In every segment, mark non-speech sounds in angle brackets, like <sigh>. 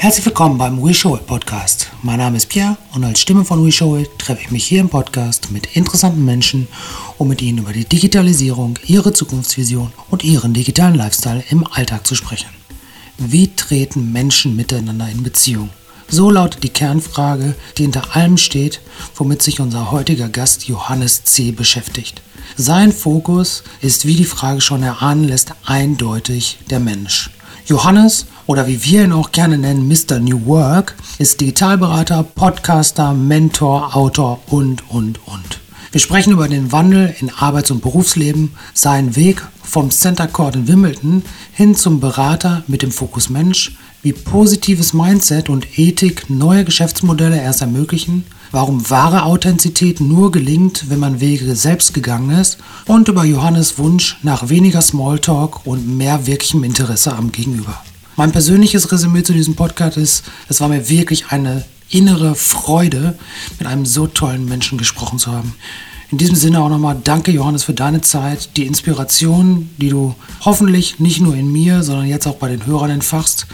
Herzlich willkommen beim We Show It Podcast. Mein Name ist Pierre und als Stimme von We Show It treffe ich mich hier im Podcast mit interessanten Menschen, um mit ihnen über die Digitalisierung, ihre Zukunftsvision und ihren digitalen Lifestyle im Alltag zu sprechen. Wie treten Menschen miteinander in Beziehung? So lautet die Kernfrage, die hinter allem steht, womit sich unser heutiger Gast Johannes C. beschäftigt. Sein Fokus ist, wie die Frage schon erahnen lässt, eindeutig der Mensch. Johannes, oder wie wir ihn auch gerne nennen, Mr. New Work, ist Digitalberater, Podcaster, Mentor, Autor und, und, und. Wir sprechen über den Wandel in Arbeits- und Berufsleben, seinen Weg vom Center Court in Wimbledon hin zum Berater mit dem Fokus Mensch, wie positives Mindset und Ethik neue Geschäftsmodelle erst ermöglichen, warum wahre Authentizität nur gelingt, wenn man Wege selbst gegangen ist und über Johannes Wunsch nach weniger Smalltalk und mehr wirklichem Interesse am Gegenüber. Mein persönliches Resümee zu diesem Podcast ist, es war mir wirklich eine innere Freude, mit einem so tollen Menschen gesprochen zu haben. In diesem Sinne auch nochmal danke Johannes für deine Zeit, die Inspiration, die du hoffentlich nicht nur in mir, sondern jetzt auch bei den Hörern entfachst.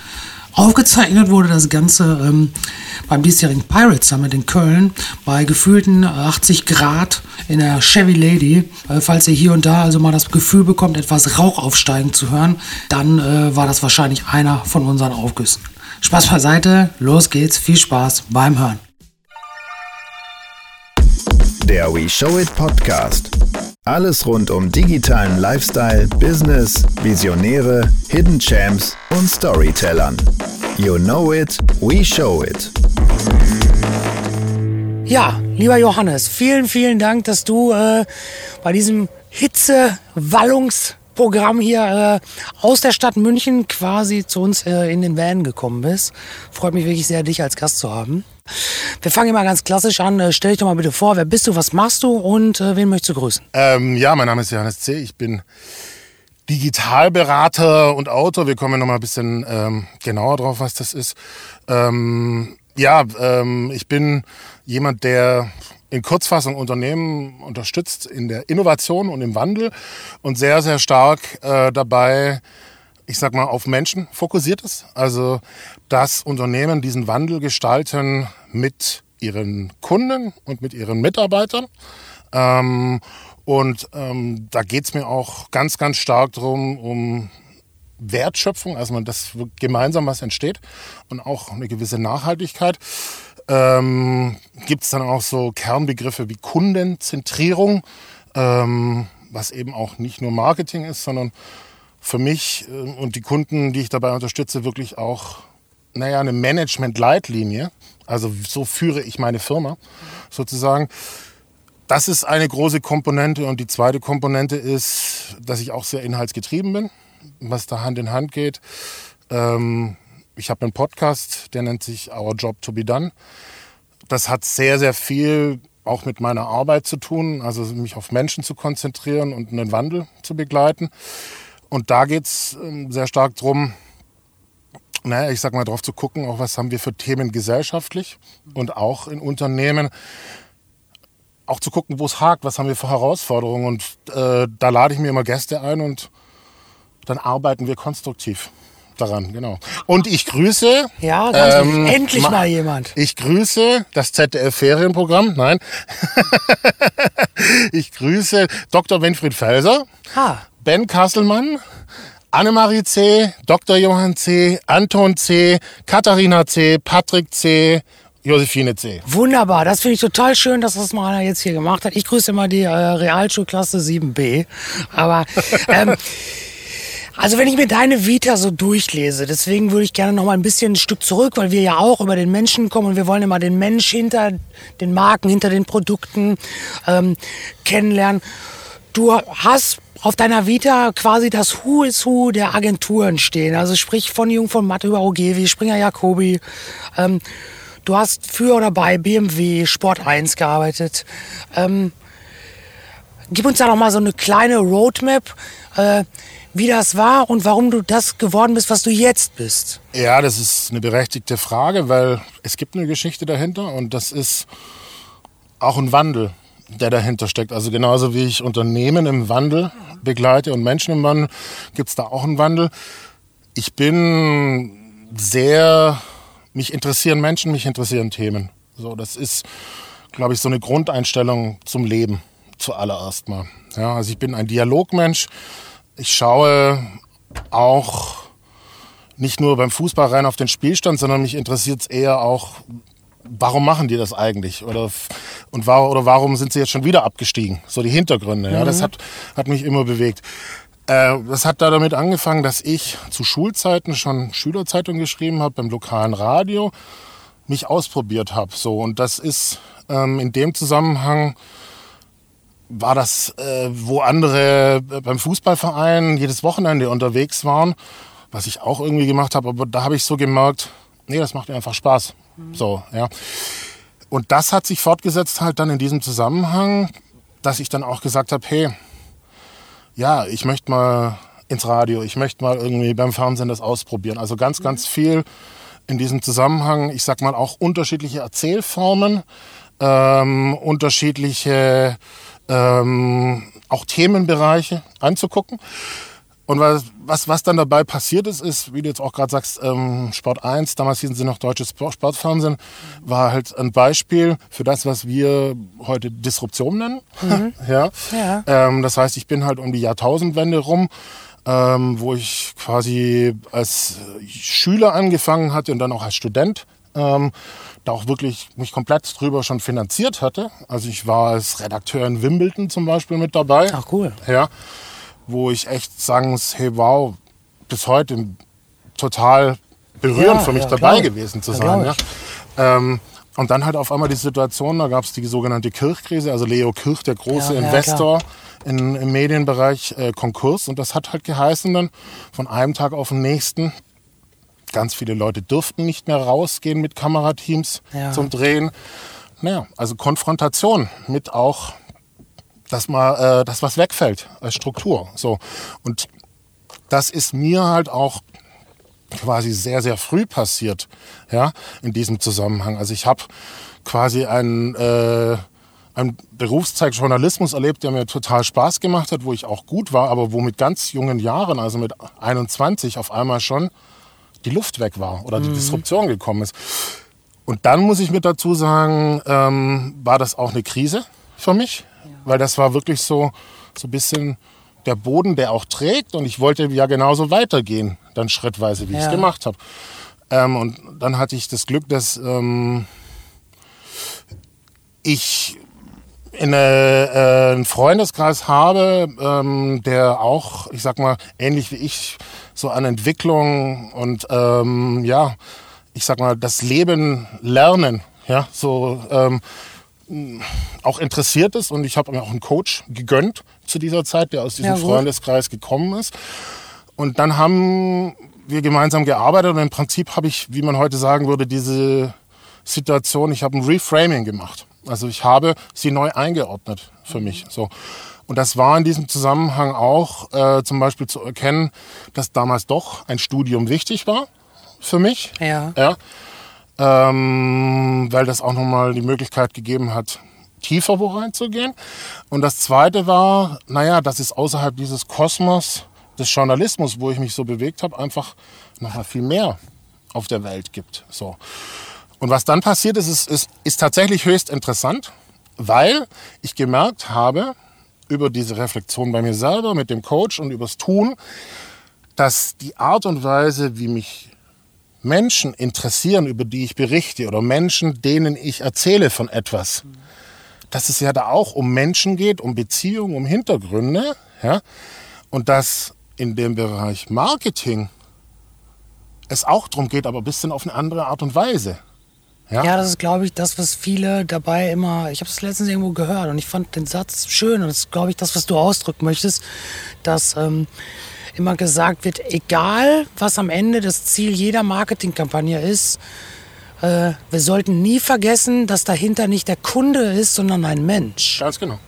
Aufgezeichnet wurde das Ganze ähm, beim diesjährigen Pirates Summit in Köln bei gefühlten 80 Grad in der Chevy Lady. Äh, falls ihr hier und da also mal das Gefühl bekommt, etwas Rauch aufsteigen zu hören, dann äh, war das wahrscheinlich einer von unseren Aufgüssen. Spaß beiseite, los geht's, viel Spaß beim Hören. Der We Show It Podcast. Alles rund um digitalen Lifestyle, Business, Visionäre, Hidden Champs und Storytellern. You know it, we show it. Ja, lieber Johannes, vielen, vielen Dank, dass du äh, bei diesem Hitze-Wallungsprogramm hier äh, aus der Stadt München quasi zu uns äh, in den Van gekommen bist. Freut mich wirklich sehr, dich als Gast zu haben. Wir fangen immer ganz klassisch an. Äh, stell dich doch mal bitte vor, wer bist du, was machst du und äh, wen möchtest du grüßen? Ähm, ja, mein Name ist Johannes C. Ich bin Digitalberater und Autor. Wir kommen noch mal ein bisschen ähm, genauer drauf, was das ist. Ähm, ja, ähm, ich bin jemand, der in Kurzfassung Unternehmen unterstützt in der Innovation und im Wandel und sehr, sehr stark äh, dabei ich sag mal, auf Menschen fokussiert ist. Also, dass Unternehmen diesen Wandel gestalten mit ihren Kunden und mit ihren Mitarbeitern. Ähm, und ähm, da geht's mir auch ganz, ganz stark drum um Wertschöpfung, also dass gemeinsam was entsteht und auch eine gewisse Nachhaltigkeit. Ähm, Gibt es dann auch so Kernbegriffe wie Kundenzentrierung, ähm, was eben auch nicht nur Marketing ist, sondern für mich äh, und die Kunden, die ich dabei unterstütze, wirklich auch, naja, eine Management-Leitlinie. Also so führe ich meine Firma sozusagen. Das ist eine große Komponente und die zweite Komponente ist, dass ich auch sehr inhaltsgetrieben bin, was da Hand in Hand geht. Ähm, ich habe einen Podcast, der nennt sich Our Job to be Done. Das hat sehr, sehr viel auch mit meiner Arbeit zu tun, also mich auf Menschen zu konzentrieren und einen Wandel zu begleiten. Und da geht es ähm, sehr stark darum, naja, ich sag mal, drauf zu gucken, auch was haben wir für Themen gesellschaftlich und auch in Unternehmen. Auch zu gucken, wo es hakt, was haben wir für Herausforderungen. Und äh, da lade ich mir immer Gäste ein und dann arbeiten wir konstruktiv daran, genau. Und ich grüße. Ja, ähm, endlich ma mal jemand. Ich grüße das ZDF-Ferienprogramm. Nein. <laughs> ich grüße Dr. Winfried Felser. Ha. Ben Kasselmann, Annemarie C., Dr. Johann C., Anton C., Katharina C., Patrick C., Josephine C. Wunderbar, das finde ich total schön, dass das mal einer jetzt hier gemacht hat. Ich grüße mal die äh, Realschulklasse 7b. Aber <laughs> ähm, also wenn ich mir deine Vita so durchlese, deswegen würde ich gerne noch mal ein bisschen ein Stück zurück, weil wir ja auch über den Menschen kommen und wir wollen immer den Mensch hinter den Marken, hinter den Produkten ähm, kennenlernen. Du hast auf deiner Vita quasi das Who is Who der Agenturen stehen. Also sprich von Jung von Matt über Ogevi, Springer Jacobi. Ähm, du hast für oder bei BMW Sport 1 gearbeitet. Ähm, gib uns da noch mal so eine kleine Roadmap, äh, wie das war und warum du das geworden bist, was du jetzt bist. Ja, das ist eine berechtigte Frage, weil es gibt eine Geschichte dahinter und das ist auch ein Wandel der dahinter steckt. Also genauso wie ich Unternehmen im Wandel begleite und Menschen im Wandel, gibt es da auch einen Wandel. Ich bin sehr mich interessieren Menschen, mich interessieren Themen. So, das ist, glaube ich, so eine Grundeinstellung zum Leben zuallererst mal. Ja, also ich bin ein Dialogmensch. Ich schaue auch nicht nur beim Fußball rein auf den Spielstand, sondern mich interessiert es eher auch, warum machen die das eigentlich? Oder, und war, oder warum sind sie jetzt schon wieder abgestiegen? So die Hintergründe. Ja, das mhm. hat, hat mich immer bewegt. Äh, das hat da damit angefangen, dass ich zu Schulzeiten schon Schülerzeitung geschrieben habe beim lokalen Radio, mich ausprobiert habe. So und das ist ähm, in dem Zusammenhang war das, äh, wo andere beim Fußballverein jedes Wochenende unterwegs waren, was ich auch irgendwie gemacht habe. Aber da habe ich so gemerkt, nee, das macht mir einfach Spaß. Mhm. So, ja. Und das hat sich fortgesetzt halt dann in diesem Zusammenhang, dass ich dann auch gesagt habe, hey, ja, ich möchte mal ins Radio, ich möchte mal irgendwie beim Fernsehen das ausprobieren. Also ganz, ganz mhm. viel in diesem Zusammenhang, ich sag mal auch unterschiedliche Erzählformen, ähm, unterschiedliche ähm, auch Themenbereiche anzugucken. Und was, was, was dann dabei passiert ist, ist, wie du jetzt auch gerade sagst, ähm, Sport 1, damals hießen sie noch Deutsches Sportfernsehen, war halt ein Beispiel für das, was wir heute Disruption nennen. Mhm. <laughs> ja. ja. Ähm, das heißt, ich bin halt um die Jahrtausendwende rum, ähm, wo ich quasi als Schüler angefangen hatte und dann auch als Student. Da auch wirklich mich komplett drüber schon finanziert hatte. Also ich war als Redakteur in Wimbledon zum Beispiel mit dabei. Ach cool. Ja wo ich echt sagen muss, hey wow, bis heute total berührend ja, für mich ja, dabei gewesen zu sein. Ja, ähm, und dann halt auf einmal die Situation, da gab es die sogenannte Kirchkrise, also Leo Kirch, der große Investor in, im Medienbereich, äh, Konkurs. Und das hat halt geheißen dann von einem Tag auf den nächsten, ganz viele Leute durften nicht mehr rausgehen mit Kamerateams zum Drehen. Naja, also Konfrontation mit auch dass mal, äh, dass was wegfällt als Struktur. So und das ist mir halt auch quasi sehr sehr früh passiert, ja, in diesem Zusammenhang. Also ich habe quasi einen äh, einen Berufszweig Journalismus erlebt, der mir total Spaß gemacht hat, wo ich auch gut war, aber wo mit ganz jungen Jahren, also mit 21, auf einmal schon die Luft weg war oder die mhm. Disruption gekommen ist. Und dann muss ich mit dazu sagen, ähm, war das auch eine Krise für mich, weil das war wirklich so, so ein bisschen der Boden, der auch trägt. Und ich wollte ja genauso weitergehen, dann schrittweise, wie ja. ich es gemacht habe. Ähm, und dann hatte ich das Glück, dass ähm, ich eine, äh, einen Freundeskreis habe, ähm, der auch, ich sag mal, ähnlich wie ich, so an Entwicklung und ähm, ja, ich sag mal, das Leben lernen, ja, so ähm, auch interessiert ist und ich habe mir auch einen Coach gegönnt zu dieser Zeit, der aus diesem ja, Freundeskreis gekommen ist. Und dann haben wir gemeinsam gearbeitet und im Prinzip habe ich, wie man heute sagen würde, diese Situation, ich habe ein Reframing gemacht. Also ich habe sie neu eingeordnet für mich. So. Und das war in diesem Zusammenhang auch äh, zum Beispiel zu erkennen, dass damals doch ein Studium wichtig war für mich. Ja. ja ähm, weil das auch nochmal die Möglichkeit gegeben hat, tiefer wo reinzugehen. Und das Zweite war, naja, dass es außerhalb dieses Kosmos des Journalismus, wo ich mich so bewegt habe, einfach nochmal viel mehr auf der Welt gibt. So. Und was dann passiert ist, ist, ist, ist tatsächlich höchst interessant, weil ich gemerkt habe, über diese Reflexion bei mir selber, mit dem Coach und übers Tun, dass die Art und Weise, wie mich Menschen interessieren, über die ich berichte oder Menschen, denen ich erzähle von etwas, dass es ja da auch um Menschen geht, um Beziehungen, um Hintergründe, ja, und dass in dem Bereich Marketing es auch darum geht, aber ein bisschen auf eine andere Art und Weise. Ja, ja das ist, glaube ich, das, was viele dabei immer, ich habe es letztens irgendwo gehört und ich fand den Satz schön und das ist, glaube ich, das, was du ausdrücken möchtest, dass ähm, immer gesagt wird, egal was am Ende das Ziel jeder Marketingkampagne ist, äh, wir sollten nie vergessen, dass dahinter nicht der Kunde ist, sondern ein Mensch. Ganz genau.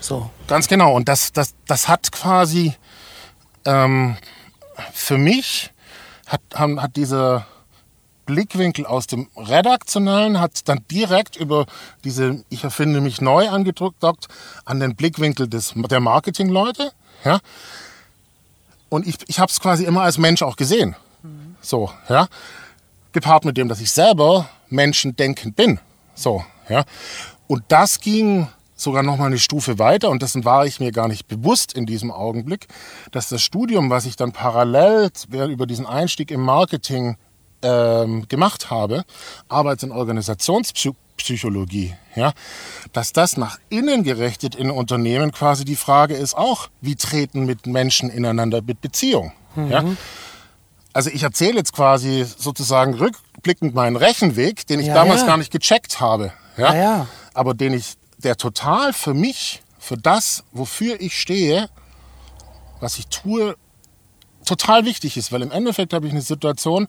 So. Ganz genau. Und das, das, das hat quasi ähm, für mich hat, haben, hat dieser Blickwinkel aus dem Redaktionellen hat dann direkt über diese, ich erfinde mich neu angedrückt, an den Blickwinkel des, der Marketingleute. Ja? Und ich, ich habe es quasi immer als Mensch auch gesehen. Mhm. So, ja. gepaart mit dem, dass ich selber menschendenkend bin. So, ja. Und das ging sogar noch mal eine Stufe weiter und dessen war ich mir gar nicht bewusst in diesem Augenblick, dass das Studium, was ich dann parallel über diesen Einstieg im Marketing ähm, gemacht habe, Arbeits- und Organisationspsychologie, ja, dass das nach innen gerichtet in Unternehmen quasi die Frage ist auch, wie treten mit Menschen ineinander mit Beziehung. Mhm. Ja. Also ich erzähle jetzt quasi sozusagen rückblickend meinen Rechenweg, den ich ja, damals ja. gar nicht gecheckt habe. Ja? ja? Aber den ich der total für mich, für das, wofür ich stehe, was ich tue, total wichtig ist. Weil im Endeffekt habe ich eine Situation,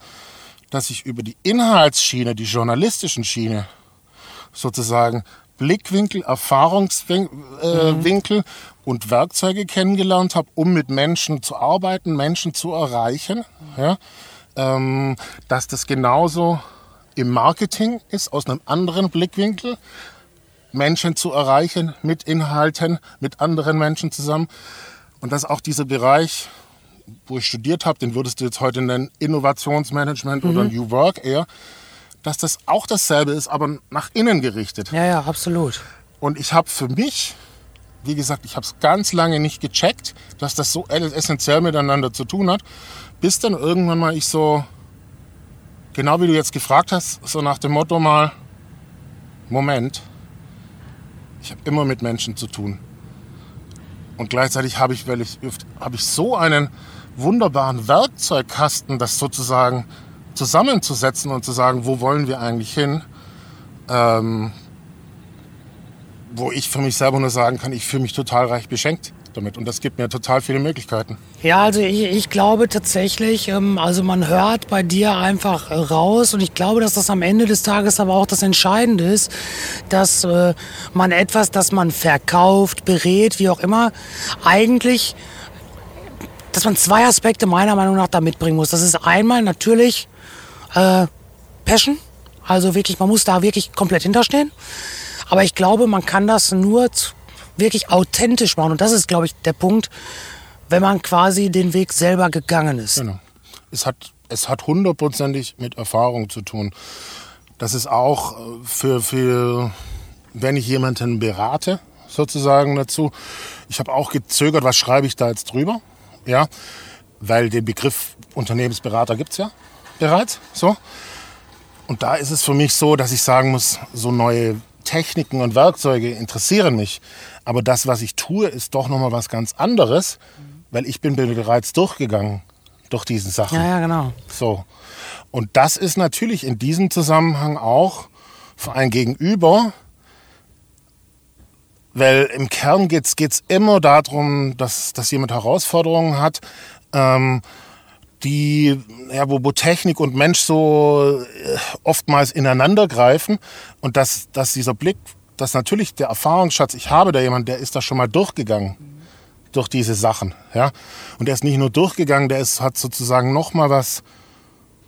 dass ich über die Inhaltsschiene, die journalistischen Schiene, sozusagen Blickwinkel, Erfahrungswinkel mhm. und Werkzeuge kennengelernt habe, um mit Menschen zu arbeiten, Menschen zu erreichen. Ja? Ähm, dass das genauso im Marketing ist, aus einem anderen Blickwinkel. Menschen zu erreichen mit Inhalten, mit anderen Menschen zusammen. Und dass auch dieser Bereich, wo ich studiert habe, den würdest du jetzt heute nennen Innovationsmanagement mhm. oder New Work eher, dass das auch dasselbe ist, aber nach innen gerichtet. Ja, ja, absolut. Und ich habe für mich, wie gesagt, ich habe es ganz lange nicht gecheckt, dass das so essentiell miteinander zu tun hat, bis dann irgendwann mal ich so, genau wie du jetzt gefragt hast, so nach dem Motto mal, Moment, ich habe immer mit Menschen zu tun. Und gleichzeitig habe ich, weil ich, habe ich so einen wunderbaren Werkzeugkasten, das sozusagen zusammenzusetzen und zu sagen, wo wollen wir eigentlich hin, ähm, wo ich für mich selber nur sagen kann, ich fühle mich total reich beschenkt damit. Und das gibt mir total viele Möglichkeiten. Ja, also ich, ich glaube tatsächlich, ähm, also man hört bei dir einfach raus und ich glaube, dass das am Ende des Tages aber auch das Entscheidende ist, dass äh, man etwas, das man verkauft, berät, wie auch immer, eigentlich, dass man zwei Aspekte meiner Meinung nach da mitbringen muss. Das ist einmal natürlich äh, Passion, also wirklich, man muss da wirklich komplett hinterstehen. Aber ich glaube, man kann das nur wirklich authentisch machen. Und das ist, glaube ich, der Punkt, wenn man quasi den Weg selber gegangen ist. Genau. Es hat, es hat hundertprozentig mit Erfahrung zu tun. Das ist auch äh, für, für wenn ich jemanden berate, sozusagen dazu. Ich habe auch gezögert, was schreibe ich da jetzt drüber? Ja, weil den Begriff Unternehmensberater gibt es ja bereits. So. Und da ist es für mich so, dass ich sagen muss, so neue Techniken und Werkzeuge interessieren mich. Aber das, was ich tue, ist doch nochmal was ganz anderes, weil ich bin bereits durchgegangen durch diese Sachen. Ja, ja, genau. So. Und das ist natürlich in diesem Zusammenhang auch für ein Gegenüber, weil im Kern geht es immer darum, dass, dass jemand Herausforderungen hat, ähm, die, ja, wo, wo Technik und Mensch so äh, oftmals ineinander greifen und dass, dass dieser Blick dass natürlich der Erfahrungsschatz, ich habe da jemanden, der ist da schon mal durchgegangen durch diese Sachen. Ja? Und der ist nicht nur durchgegangen, der ist, hat sozusagen noch mal was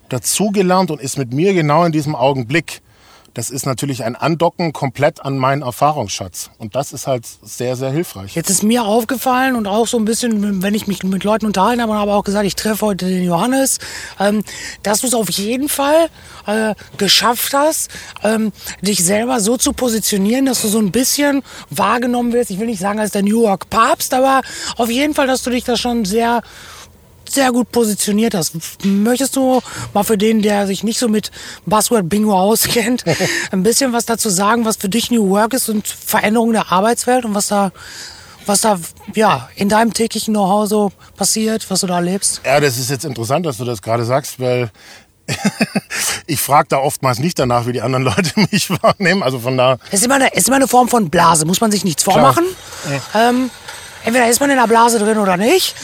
dazugelernt und ist mit mir genau in diesem Augenblick das ist natürlich ein Andocken komplett an meinen Erfahrungsschatz. Und das ist halt sehr, sehr hilfreich. Jetzt ist mir aufgefallen und auch so ein bisschen, wenn ich mich mit Leuten unterhalten habe, und habe auch gesagt, ich treffe heute den Johannes, ähm, dass du es auf jeden Fall äh, geschafft hast, ähm, dich selber so zu positionieren, dass du so ein bisschen wahrgenommen wirst. Ich will nicht sagen als der New York Papst, aber auf jeden Fall, dass du dich da schon sehr sehr gut positioniert hast. Möchtest du mal für den, der sich nicht so mit Buzzword Bingo <laughs> auskennt, ein bisschen was dazu sagen, was für dich New Work ist und Veränderung der Arbeitswelt und was da was da ja in deinem täglichen Know-how so passiert, was du da erlebst? Ja, das ist jetzt interessant, dass du das gerade sagst, weil <laughs> ich frage da oftmals nicht danach, wie die anderen <laughs> Leute mich wahrnehmen. Also von da. Es ist immer eine, ist immer eine Form von Blase, muss man sich nichts vormachen. Ja. Ähm, entweder ist man in der Blase drin oder nicht.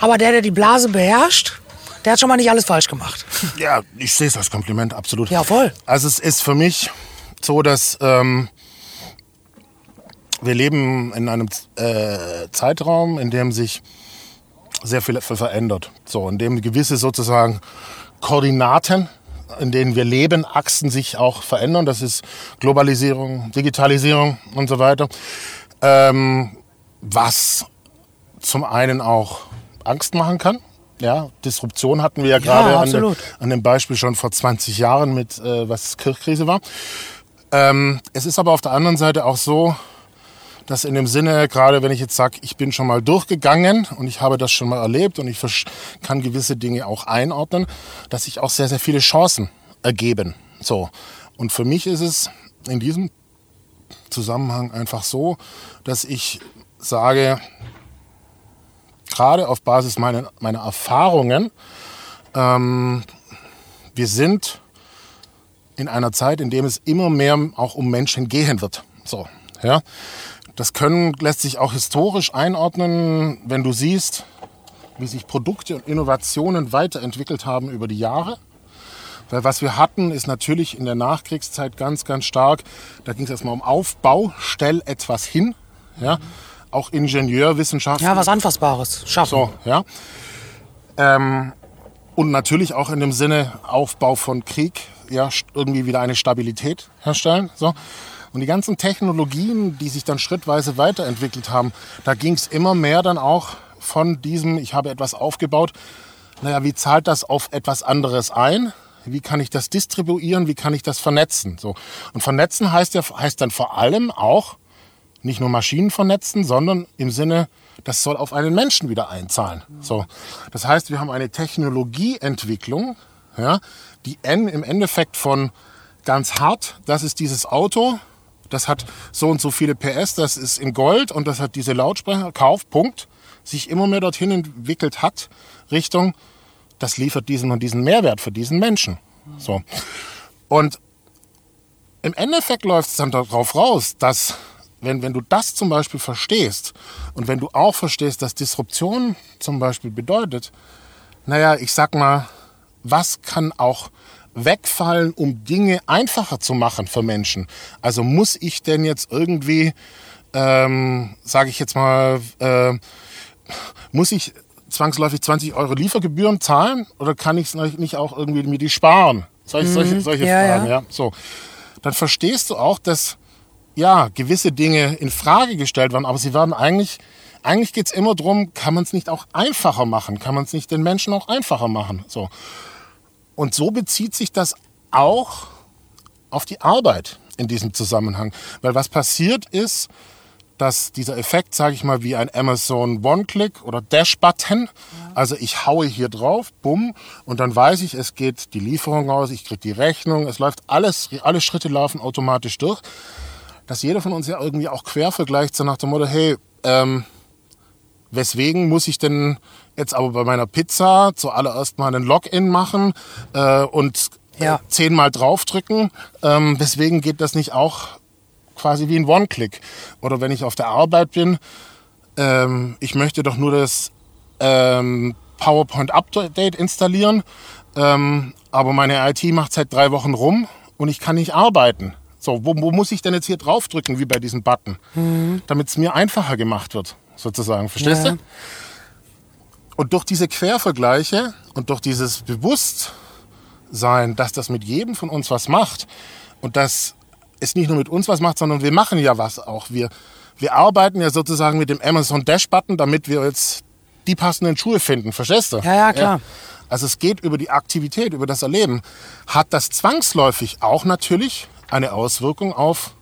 Aber der, der die Blase beherrscht, der hat schon mal nicht alles falsch gemacht. Ja, ich sehe es als Kompliment, absolut. Ja, voll. Also es ist für mich so, dass ähm, wir leben in einem äh, Zeitraum, in dem sich sehr viel verändert. So, in dem gewisse sozusagen Koordinaten, in denen wir leben, Achsen sich auch verändern. Das ist Globalisierung, Digitalisierung und so weiter. Ähm, was zum einen auch Angst machen kann. Ja, Disruption hatten wir ja gerade an, an dem Beispiel schon vor 20 Jahren mit, äh, was Kirchkrise war. Ähm, es ist aber auf der anderen Seite auch so, dass in dem Sinne, gerade wenn ich jetzt sage, ich bin schon mal durchgegangen und ich habe das schon mal erlebt und ich kann gewisse Dinge auch einordnen, dass sich auch sehr, sehr viele Chancen ergeben. So. Und für mich ist es in diesem Zusammenhang einfach so, dass ich sage, gerade auf Basis meiner, meiner Erfahrungen, ähm, wir sind in einer Zeit, in dem es immer mehr auch um Menschen gehen wird. So, ja. Das können lässt sich auch historisch einordnen, wenn du siehst, wie sich Produkte und Innovationen weiterentwickelt haben über die Jahre. Weil was wir hatten, ist natürlich in der Nachkriegszeit ganz, ganz stark, da ging es erstmal um Aufbau, stell etwas hin. Ja? Auch Ingenieurwissenschaften. Ja, was Anfassbares schaffen. So, ja. Ähm, und natürlich auch in dem Sinne Aufbau von Krieg, ja, irgendwie wieder eine Stabilität herstellen. So. Und die ganzen Technologien, die sich dann schrittweise weiterentwickelt haben, da ging es immer mehr dann auch von diesem, ich habe etwas aufgebaut, naja, wie zahlt das auf etwas anderes ein? Wie kann ich das distribuieren? Wie kann ich das vernetzen? So. Und vernetzen heißt ja heißt dann vor allem auch, nicht nur Maschinen vernetzen, sondern im Sinne, das soll auf einen Menschen wieder einzahlen. So, das heißt, wir haben eine Technologieentwicklung, ja, die en, im Endeffekt von ganz hart, das ist dieses Auto, das hat so und so viele PS, das ist in Gold und das hat diese Lautsprecher, Kauf, Punkt, sich immer mehr dorthin entwickelt hat, Richtung, das liefert diesen und diesen Mehrwert für diesen Menschen. So. Und im Endeffekt läuft es dann darauf raus, dass wenn, wenn du das zum Beispiel verstehst und wenn du auch verstehst, dass Disruption zum Beispiel bedeutet, naja, ich sag mal, was kann auch wegfallen, um Dinge einfacher zu machen für Menschen? Also muss ich denn jetzt irgendwie, ähm, sage ich jetzt mal, äh, muss ich zwangsläufig 20 Euro Liefergebühren zahlen oder kann ich es nicht auch irgendwie mir die sparen? Solche, solche, solche ja, Fragen, ja. ja. So. Dann verstehst du auch, dass ja, gewisse Dinge in Frage gestellt werden, aber sie werden eigentlich, eigentlich geht's immer drum, kann man es nicht auch einfacher machen? Kann man es nicht den Menschen auch einfacher machen? So. Und so bezieht sich das auch auf die Arbeit in diesem Zusammenhang. Weil was passiert ist, dass dieser Effekt, sage ich mal, wie ein Amazon One-Click oder Dash-Button, also ich haue hier drauf, bumm, und dann weiß ich, es geht die Lieferung aus, ich kriege die Rechnung, es läuft alles, alle Schritte laufen automatisch durch, dass jeder von uns ja irgendwie auch quer vergleicht, so nach dem Motto, hey, ähm, weswegen muss ich denn jetzt aber bei meiner Pizza zuallererst mal einen Login machen äh, und Ja. äh, zehnmal draufdrücken? Ähm, weswegen geht das nicht auch quasi wie ein One-Click? Oder wenn ich auf der Arbeit bin, ähm, ich möchte doch nur das ähm, PowerPoint-Update installieren, ähm, aber meine IT macht seit drei Wochen rum und ich kann nicht arbeiten. So, wo, wo muss ich denn jetzt hier draufdrücken, wie bei diesem Button, damit es mir einfacher gemacht wird, sozusagen. Verstehst Ja. du? Und durch diese Quervergleiche und durch dieses Bewusstsein, dass das mit jedem von uns was macht und dass es nicht nur mit uns was macht, sondern wir machen ja was auch. Wir, wir arbeiten ja sozusagen mit dem Amazon Dash Button, damit wir jetzt die passenden Schuhe finden. Verstehst du? Ja, ja, klar. Also es geht über die Aktivität, über das Erleben. Hat das zwangsläufig auch natürlich eine Auswirkung auf,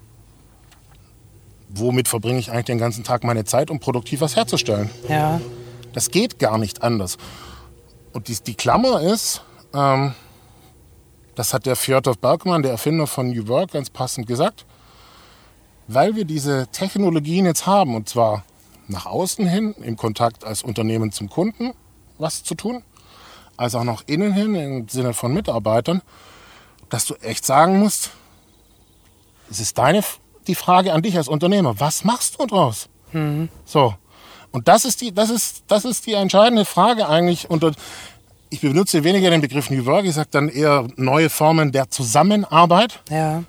womit verbringe ich eigentlich den ganzen Tag meine Zeit, um produktiv was herzustellen. Ja. Das geht gar nicht anders. Und die, die Klammer ist, ähm, das hat der Fjodor Bergmann, der Erfinder von New Work, ganz passend gesagt, weil wir diese Technologien jetzt haben, und zwar nach außen hin, im Kontakt als Unternehmen zum Kunden was zu tun, als auch nach innen hin, im Sinne von Mitarbeitern, dass du echt sagen musst, es ist deine, die Frage an dich als Unternehmer, was machst du draus? So. Und das ist die, das ist, das ist die entscheidende Frage eigentlich. Und ich benutze weniger den Begriff New Work, ich sage dann eher neue Formen der Zusammenarbeit, Ja.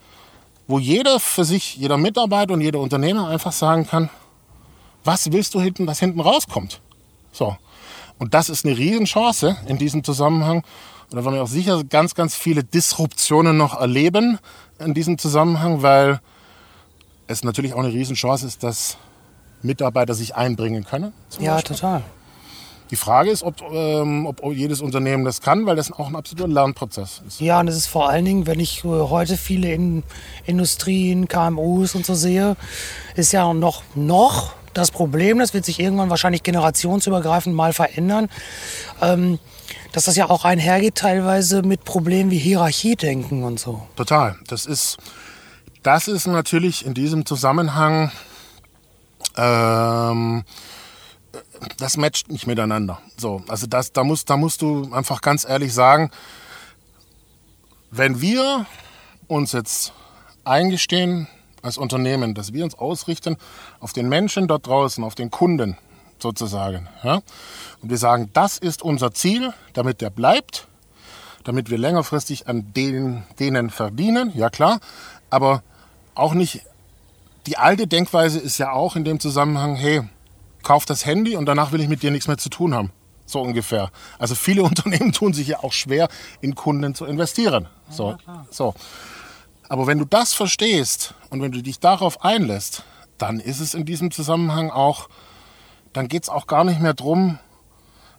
wo jeder für sich, jeder Mitarbeiter und jeder Unternehmer einfach sagen kann, was willst du hinten, was hinten rauskommt. So. Und das ist eine Riesenchance in diesem Zusammenhang. Und da werden wir auch sicher ganz, ganz viele Disruptionen noch erleben in diesem Zusammenhang, weil es natürlich auch eine Riesenchance ist, dass Mitarbeiter sich einbringen können. Ja, Beispiel. total. Die Frage ist, ob, ähm, ob jedes Unternehmen das kann, weil das auch ein absoluter Lernprozess ist. Ja, und es ist vor allen Dingen, wenn ich heute viele in Industrien, KMUs und so sehe, ist ja noch, noch das Problem, das wird sich irgendwann wahrscheinlich generationsübergreifend mal verändern, ähm, dass das ja auch einhergeht teilweise mit Problemen wie Hierarchiedenken und so. Total. Das ist, das ist natürlich in diesem Zusammenhang ähm, das matcht nicht miteinander. So, also das, da, musst, da musst du einfach ganz ehrlich sagen, wenn wir uns jetzt eingestehen als Unternehmen, dass wir uns ausrichten auf den Menschen dort draußen, auf den Kunden sozusagen, ja, und wir sagen, das ist unser Ziel, damit der bleibt, damit wir längerfristig an denen, denen verdienen, ja klar, aber auch nicht, die alte Denkweise ist ja auch in dem Zusammenhang, hey, kauf das Handy und danach will ich mit dir nichts mehr zu tun haben. So ungefähr. Also viele <laughs> Unternehmen tun sich ja auch schwer, in Kunden zu investieren. So, so. Aber wenn du das verstehst und wenn du dich darauf einlässt, dann ist es in diesem Zusammenhang auch, dann geht es auch gar nicht mehr drum,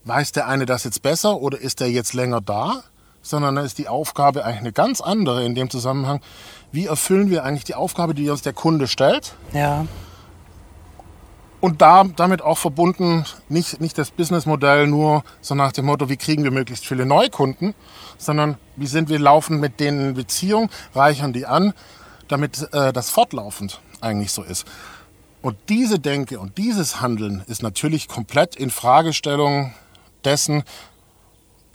weiß der eine das jetzt besser oder ist der jetzt länger da, sondern dann ist die Aufgabe eigentlich eine ganz andere in dem Zusammenhang. Wie erfüllen wir eigentlich die Aufgabe, die uns der Kunde stellt? Ja. Und da, damit auch verbunden, nicht, nicht das Businessmodell nur so nach dem Motto, wie kriegen wir möglichst viele Neukunden, sondern wie sind wir laufend mit denen in Beziehung, reichern die an, damit äh, das fortlaufend eigentlich so ist. Und diese Denke und dieses Handeln ist natürlich komplett in Fragestellung dessen,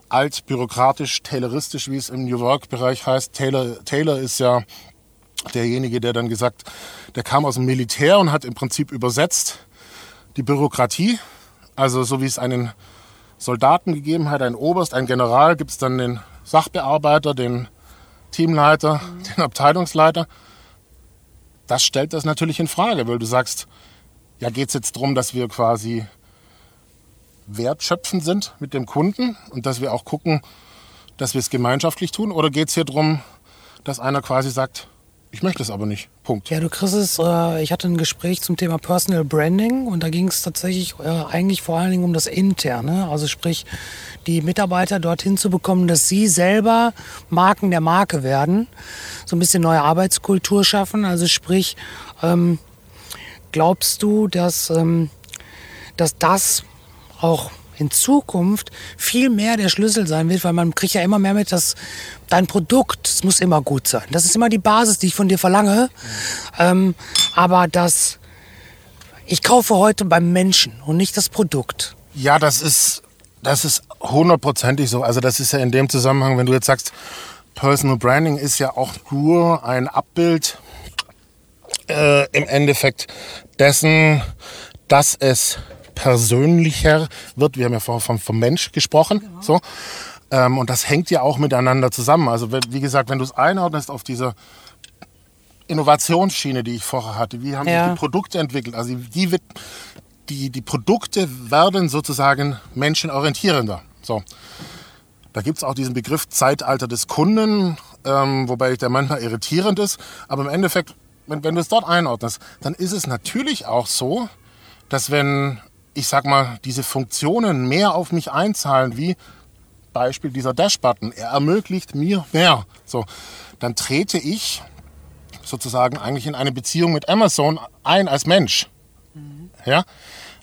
altbürokratisch, tayloristisch, wie es im New Work-Bereich heißt. Taylor, Taylor ist ja derjenige, der dann gesagt, der kam aus dem Militär und hat im Prinzip übersetzt die Bürokratie. Also so wie es einen Soldaten gegeben hat, einen Oberst, einen General, gibt es dann den Sachbearbeiter, den Teamleiter, mhm. den Abteilungsleiter. Das stellt das natürlich in Frage, weil du sagst, ja, geht es jetzt darum, dass wir quasi wertschöpfend sind mit dem Kunden und dass wir auch gucken, dass wir es gemeinschaftlich tun? Oder geht es hier darum, dass einer quasi sagt, ich möchte es aber nicht. Punkt. Ja, du kriegst es, äh, ich hatte ein Gespräch zum Thema Personal Branding und da ging es tatsächlich äh, eigentlich vor allen Dingen um das Interne. Also sprich, die Mitarbeiter dorthin zu bekommen, dass sie selber Marken der Marke werden. So ein bisschen neue Arbeitskultur schaffen. Also sprich, ähm, glaubst du, dass, ähm, dass das auch in Zukunft viel mehr der Schlüssel sein wird, weil man kriegt ja immer mehr mit, dass dein Produkt, es muss immer gut sein. Das ist immer die Basis, die ich von dir verlange. Ähm, aber das, ich kaufe heute beim Menschen und nicht das Produkt. Ja, das ist, das ist hundertprozentig so. Also das ist ja in dem Zusammenhang, wenn du jetzt sagst, Personal Branding ist ja auch nur ein Abbild äh, im Endeffekt dessen, dass es persönlicher wird. Wir haben ja vorher vom, vom Mensch gesprochen. Genau. So. Ähm, und das hängt ja auch miteinander zusammen. Also wie gesagt, wenn du es einordnest auf diese Innovationsschiene, die ich vorher hatte, wie haben ja. sich die Produkte entwickelt? Also die, wird, die, die Produkte werden sozusagen menschenorientierender. So. Da gibt es auch diesen Begriff Zeitalter des Kunden, ähm, wobei der manchmal irritierend ist. Aber im Endeffekt, wenn, wenn du es dort einordnest, dann ist es natürlich auch so, dass wenn ich sag mal, diese Funktionen mehr auf mich einzahlen, wie Beispiel dieser Dash-Button. Er ermöglicht mir mehr. So, dann trete ich sozusagen eigentlich in eine Beziehung mit Amazon ein als Mensch. Mhm. Ja?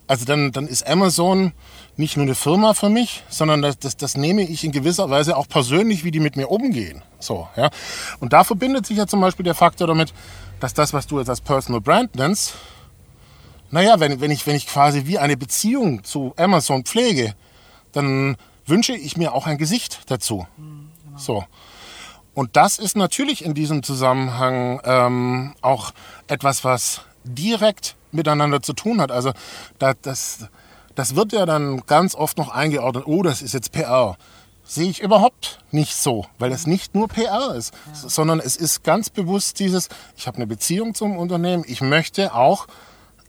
Also dann, dann ist Amazon nicht nur eine Firma für mich, sondern das, das, das nehme ich in gewisser Weise auch persönlich, wie die mit mir umgehen. So, ja? Und da verbindet sich ja zum Beispiel der Faktor damit, dass das, was du jetzt als Personal Brand nennst, naja, wenn, wenn, ich, wenn ich quasi wie eine Beziehung zu Amazon pflege, dann wünsche ich mir auch ein Gesicht dazu. genau. So. Und das ist natürlich in diesem Zusammenhang ähm, auch etwas, was direkt miteinander zu tun hat. Also da, das, das wird ja dann ganz oft noch eingeordnet, oh, das ist jetzt PR. Sehe ich überhaupt nicht so, weil es nicht nur PR ist, ja. sondern es ist ganz bewusst dieses, ich habe eine Beziehung zum Unternehmen, ich möchte auch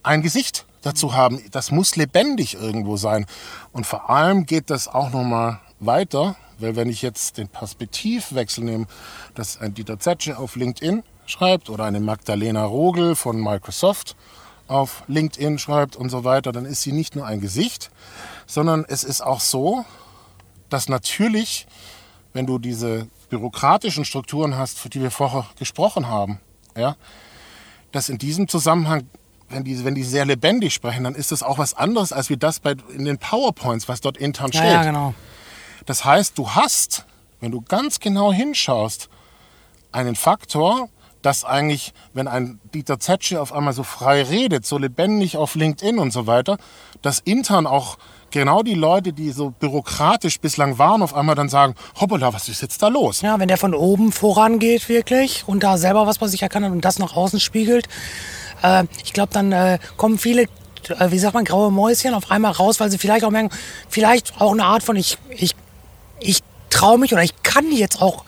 ein Gesicht dazu haben. Das muss lebendig irgendwo sein. Und vor allem geht das auch noch mal weiter, weil wenn ich jetzt den Perspektivwechsel nehme, dass ein Dieter Zetsche auf LinkedIn schreibt oder eine Magdalena Rogel von Microsoft auf LinkedIn schreibt und so weiter, dann ist sie nicht nur ein Gesicht, sondern es ist auch so, dass natürlich, wenn du diese bürokratischen Strukturen hast, für die wir vorher gesprochen haben, ja, dass in diesem Zusammenhang, wenn die, wenn die sehr lebendig sprechen, dann ist das auch was anderes, als wie das bei, in den PowerPoints, was dort intern steht. Ja, ja, genau. Das heißt, du hast, wenn du ganz genau hinschaust, einen Faktor, dass eigentlich, wenn ein Dieter Zetsche auf einmal so frei redet, so lebendig auf LinkedIn und so weiter, dass intern auch genau die Leute, die so bürokratisch bislang waren, auf einmal dann sagen, hoppala, was ist jetzt da los? Ja, wenn der von oben vorangeht wirklich und da selber was bei sich erkannt und das nach außen spiegelt, äh, ich glaube, dann äh, kommen viele, äh, wie sagt man, graue Mäuschen auf einmal raus, weil sie vielleicht auch merken, vielleicht auch eine Art von ich, ich, ich traue mich oder ich kann jetzt auch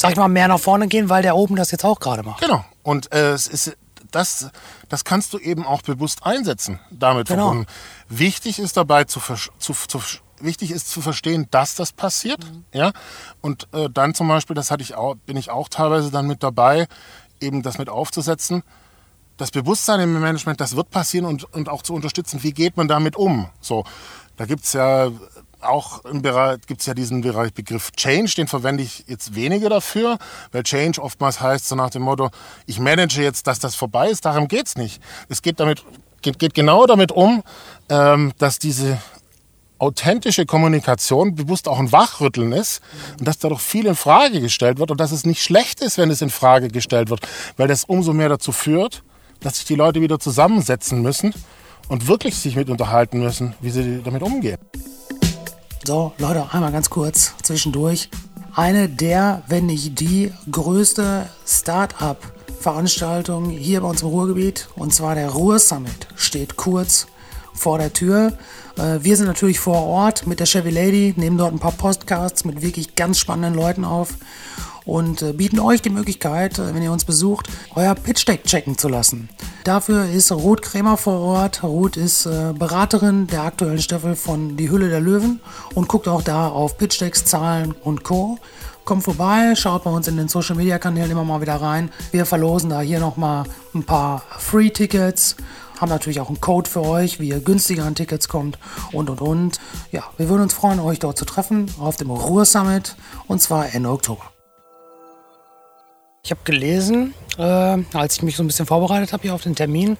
sag ich mal, mehr nach vorne gehen, weil der oben das jetzt auch gerade macht. Genau. Und äh, es ist das, das kannst du eben auch bewusst einsetzen, damit genau. verbunden. Wichtig ist dabei zu, zu, zu wichtig ist zu verstehen, dass das passiert, mhm. ja. Und äh, dann zum Beispiel, das hatte ich auch, bin ich auch teilweise dann mit dabei, eben das mit aufzusetzen. Das Bewusstsein im Management, das wird passieren und, und auch zu unterstützen, wie geht man damit um. So, da gibt es ja auch im Bereich gibt es ja diesen Bereich Begriff Change, den verwende ich jetzt weniger dafür, weil Change oftmals heißt so nach dem Motto, ich manage jetzt, dass das vorbei ist. Darum geht es nicht. Es geht damit geht, geht genau damit um, ähm, dass diese authentische Kommunikation bewusst auch ein Wachrütteln ist und dass dadurch viel in Frage gestellt wird und dass es nicht schlecht ist, wenn es in Frage gestellt wird, weil das umso mehr dazu führt, dass sich die Leute wieder zusammensetzen müssen und wirklich sich mit unterhalten müssen, wie sie damit umgehen. So, Leute, einmal ganz kurz zwischendurch. Eine der, wenn nicht die größte Start-up-Veranstaltung hier bei uns im Ruhrgebiet, und zwar der Ruhr Summit, steht kurz vor der Tür. Äh, wir sind natürlich vor Ort mit der Chevy Lady, nehmen dort ein paar Podcasts mit wirklich ganz spannenden Leuten auf und äh, bieten euch die Möglichkeit, äh, wenn ihr uns besucht, euer Pitch Deck checken zu lassen. Dafür ist Ruth Krämer vor Ort. Ruth ist Beraterin der aktuellen Staffel von Die Hülle der Löwen und guckt auch da auf Pitch Decks, Zahlen und Co. Kommt vorbei, schaut bei uns in den Social Media Kanälen immer mal wieder rein. Wir verlosen da hier nochmal ein paar Free Tickets haben natürlich auch einen Code für euch, wie ihr günstiger an Tickets kommt und und und. Ja, wir würden uns freuen, euch dort zu treffen auf dem Ruhr Summit und zwar Ende Oktober. Ich habe gelesen, äh, als ich mich so ein bisschen vorbereitet habe hier auf den Termin,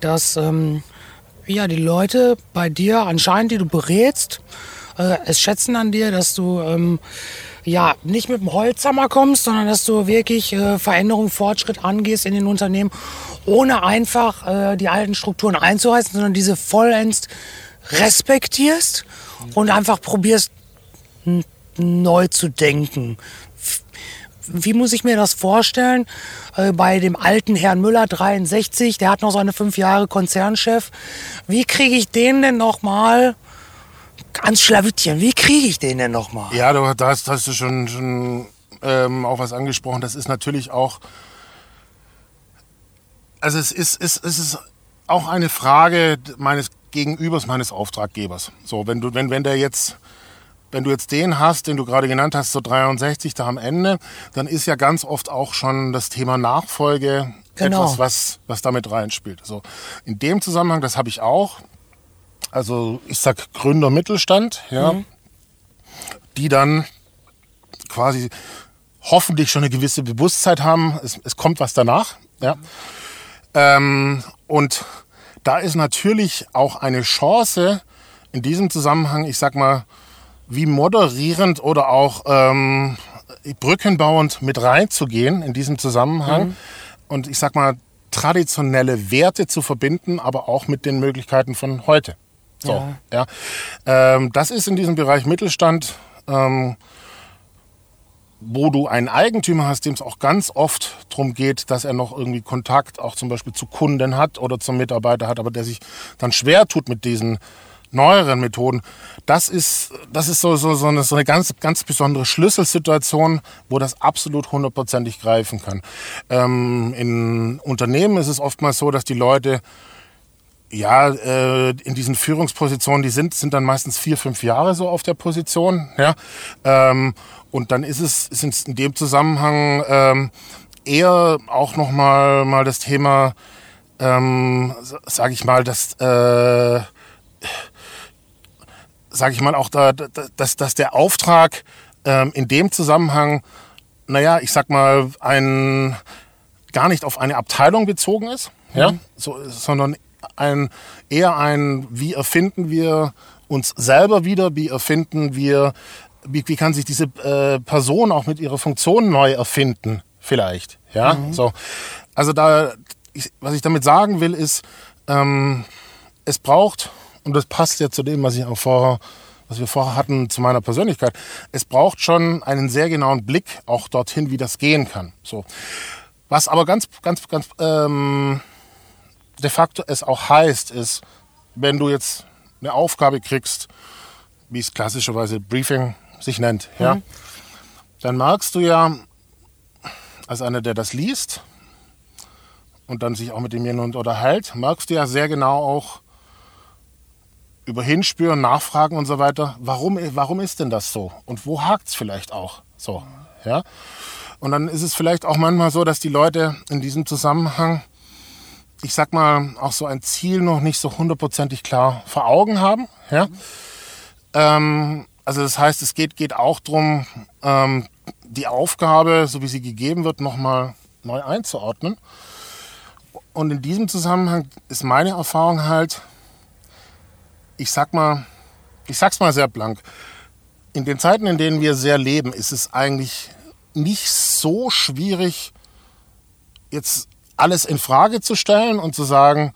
dass ähm, ja, die Leute bei dir anscheinend, die du berätst, äh, es schätzen an dir, dass du ähm, ja nicht mit dem Holzhammer kommst, sondern dass du wirklich äh, Veränderung, Fortschritt angehst in den Unternehmen, ohne einfach äh, die alten Strukturen einzureißen, sondern diese vollends respektierst und einfach probierst neu zu denken, wie muss ich mir das vorstellen? Äh, bei dem alten Herrn Müller 63, der hat noch seine fünf Jahre Konzernchef. Wie kriege ich den denn noch mal ans Schlawittchen? Wie kriege ich den denn noch mal? Ja, du, da hast, hast du schon, schon ähm, auch was angesprochen. Das ist natürlich auch, also es ist, es, es ist auch eine Frage meines Gegenübers, meines Auftraggebers. So, wenn du, wenn, wenn der jetzt wenn du jetzt den hast, den du gerade genannt hast, so 63 da am Ende, dann ist ja ganz oft auch schon das Thema Nachfolge genau. etwas, was, was damit reinspielt. Also in dem Zusammenhang, das habe ich auch. Also ich sag Gründer Mittelstand, ja, mhm. die dann quasi hoffentlich schon eine gewisse Bewusstheit haben, es, es kommt was danach. Ja. Ähm, und da ist natürlich auch eine Chance in diesem Zusammenhang, ich sag mal, wie moderierend oder auch ähm, brückenbauend mit reinzugehen in diesem Zusammenhang. Mhm. Und ich sag mal, traditionelle Werte zu verbinden, aber auch mit den Möglichkeiten von heute. So, ja. ja. Ähm, das ist in diesem Bereich Mittelstand, ähm, wo du einen Eigentümer hast, dem es auch ganz oft darum geht, dass er noch irgendwie Kontakt auch zum Beispiel zu Kunden hat oder zum Mitarbeiter hat, aber der sich dann schwer tut mit diesen neueren Methoden, das ist, das ist so, so, so, eine, so eine ganz, ganz besondere Schlüsselsituation, wo das absolut hundertprozentig greifen kann. Ähm, in Unternehmen ist es oftmals so, dass die Leute ja, äh, in diesen Führungspositionen, die sind, sind dann meistens vier, fünf Jahre so auf der Position. Ja? Ähm, und dann ist es, es in dem Zusammenhang ähm, eher auch nochmal mal das Thema, ähm, sage ich mal, dass, äh, sage ich mal auch, da, dass, dass der Auftrag ähm, in dem Zusammenhang, naja, ich sag mal, ein gar nicht auf eine Abteilung bezogen ist, mhm. ja, so, sondern ein, eher ein, wie erfinden wir uns selber wieder, wie erfinden wir, wie, wie kann sich diese äh, Person auch mit ihrer Funktion neu erfinden, vielleicht, ja, mhm. so. Also da, ich, was ich damit sagen will, ist, ähm, es braucht, und das passt ja zu dem, was ich auch vorher, was wir vorher hatten, zu meiner Persönlichkeit, es braucht schon einen sehr genauen Blick auch dorthin, wie das gehen kann. So. Was aber ganz, ganz, ganz ähm, de facto es auch heißt, ist, wenn du jetzt eine Aufgabe kriegst, wie es klassischerweise Briefing sich nennt, mhm. ja, dann merkst du ja, als einer, der das liest und dann sich auch mit demjenigen unterhält, merkst du ja sehr genau auch über Hinspüren, Nachfragen und so weiter, warum, warum ist denn das so und wo hakt es vielleicht auch so, ja. Und dann ist es vielleicht auch manchmal so, dass die Leute in diesem Zusammenhang, ich sag mal, auch so ein Ziel noch nicht so hundertprozentig klar vor Augen haben. Ja? Ähm, also das heißt, es geht, geht auch darum, ähm, die Aufgabe, so wie sie gegeben wird, nochmal neu einzuordnen. Und in diesem Zusammenhang ist meine Erfahrung halt, ich sag mal, ich sag's mal sehr blank, in den Zeiten, in denen wir sehr leben, ist es eigentlich nicht so schwierig, jetzt alles in Frage zu stellen und zu sagen,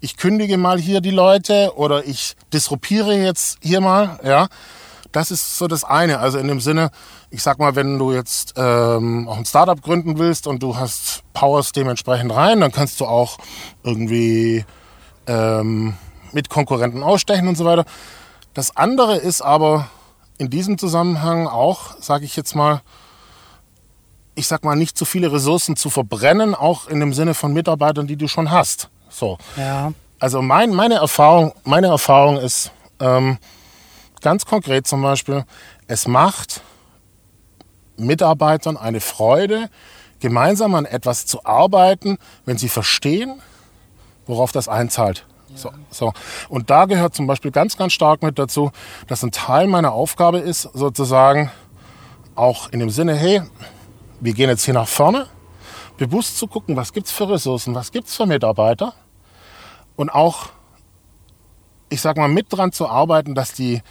ich kündige mal hier die Leute oder ich disruptiere jetzt hier mal, ja. Das ist so das eine. Also in dem Sinne, ich sag mal, wenn du jetzt ähm, auch ein Startup gründen willst und du hast Powers dementsprechend rein, dann kannst du auch irgendwie ähm, mit Konkurrenten ausstechen und so weiter. Das andere ist aber in diesem Zusammenhang auch, sage ich jetzt mal, ich sag mal, nicht zu viele Ressourcen zu verbrennen, auch in dem Sinne von Mitarbeitern, die du schon hast. So. Ja. Also mein, meine Erfahrung, meine Erfahrung ist ähm, ganz konkret zum Beispiel, es macht Mitarbeitern eine Freude, gemeinsam an etwas zu arbeiten, wenn sie verstehen, worauf das einzahlt. Ja. So, so. Und da gehört zum Beispiel ganz, ganz stark mit dazu, dass ein Teil meiner Aufgabe ist, sozusagen auch in dem Sinne, hey, wir gehen jetzt hier nach vorne, bewusst zu gucken, was gibt es für Ressourcen, was gibt es für Mitarbeiter und auch, ich sag mal, mit dran zu arbeiten, dass die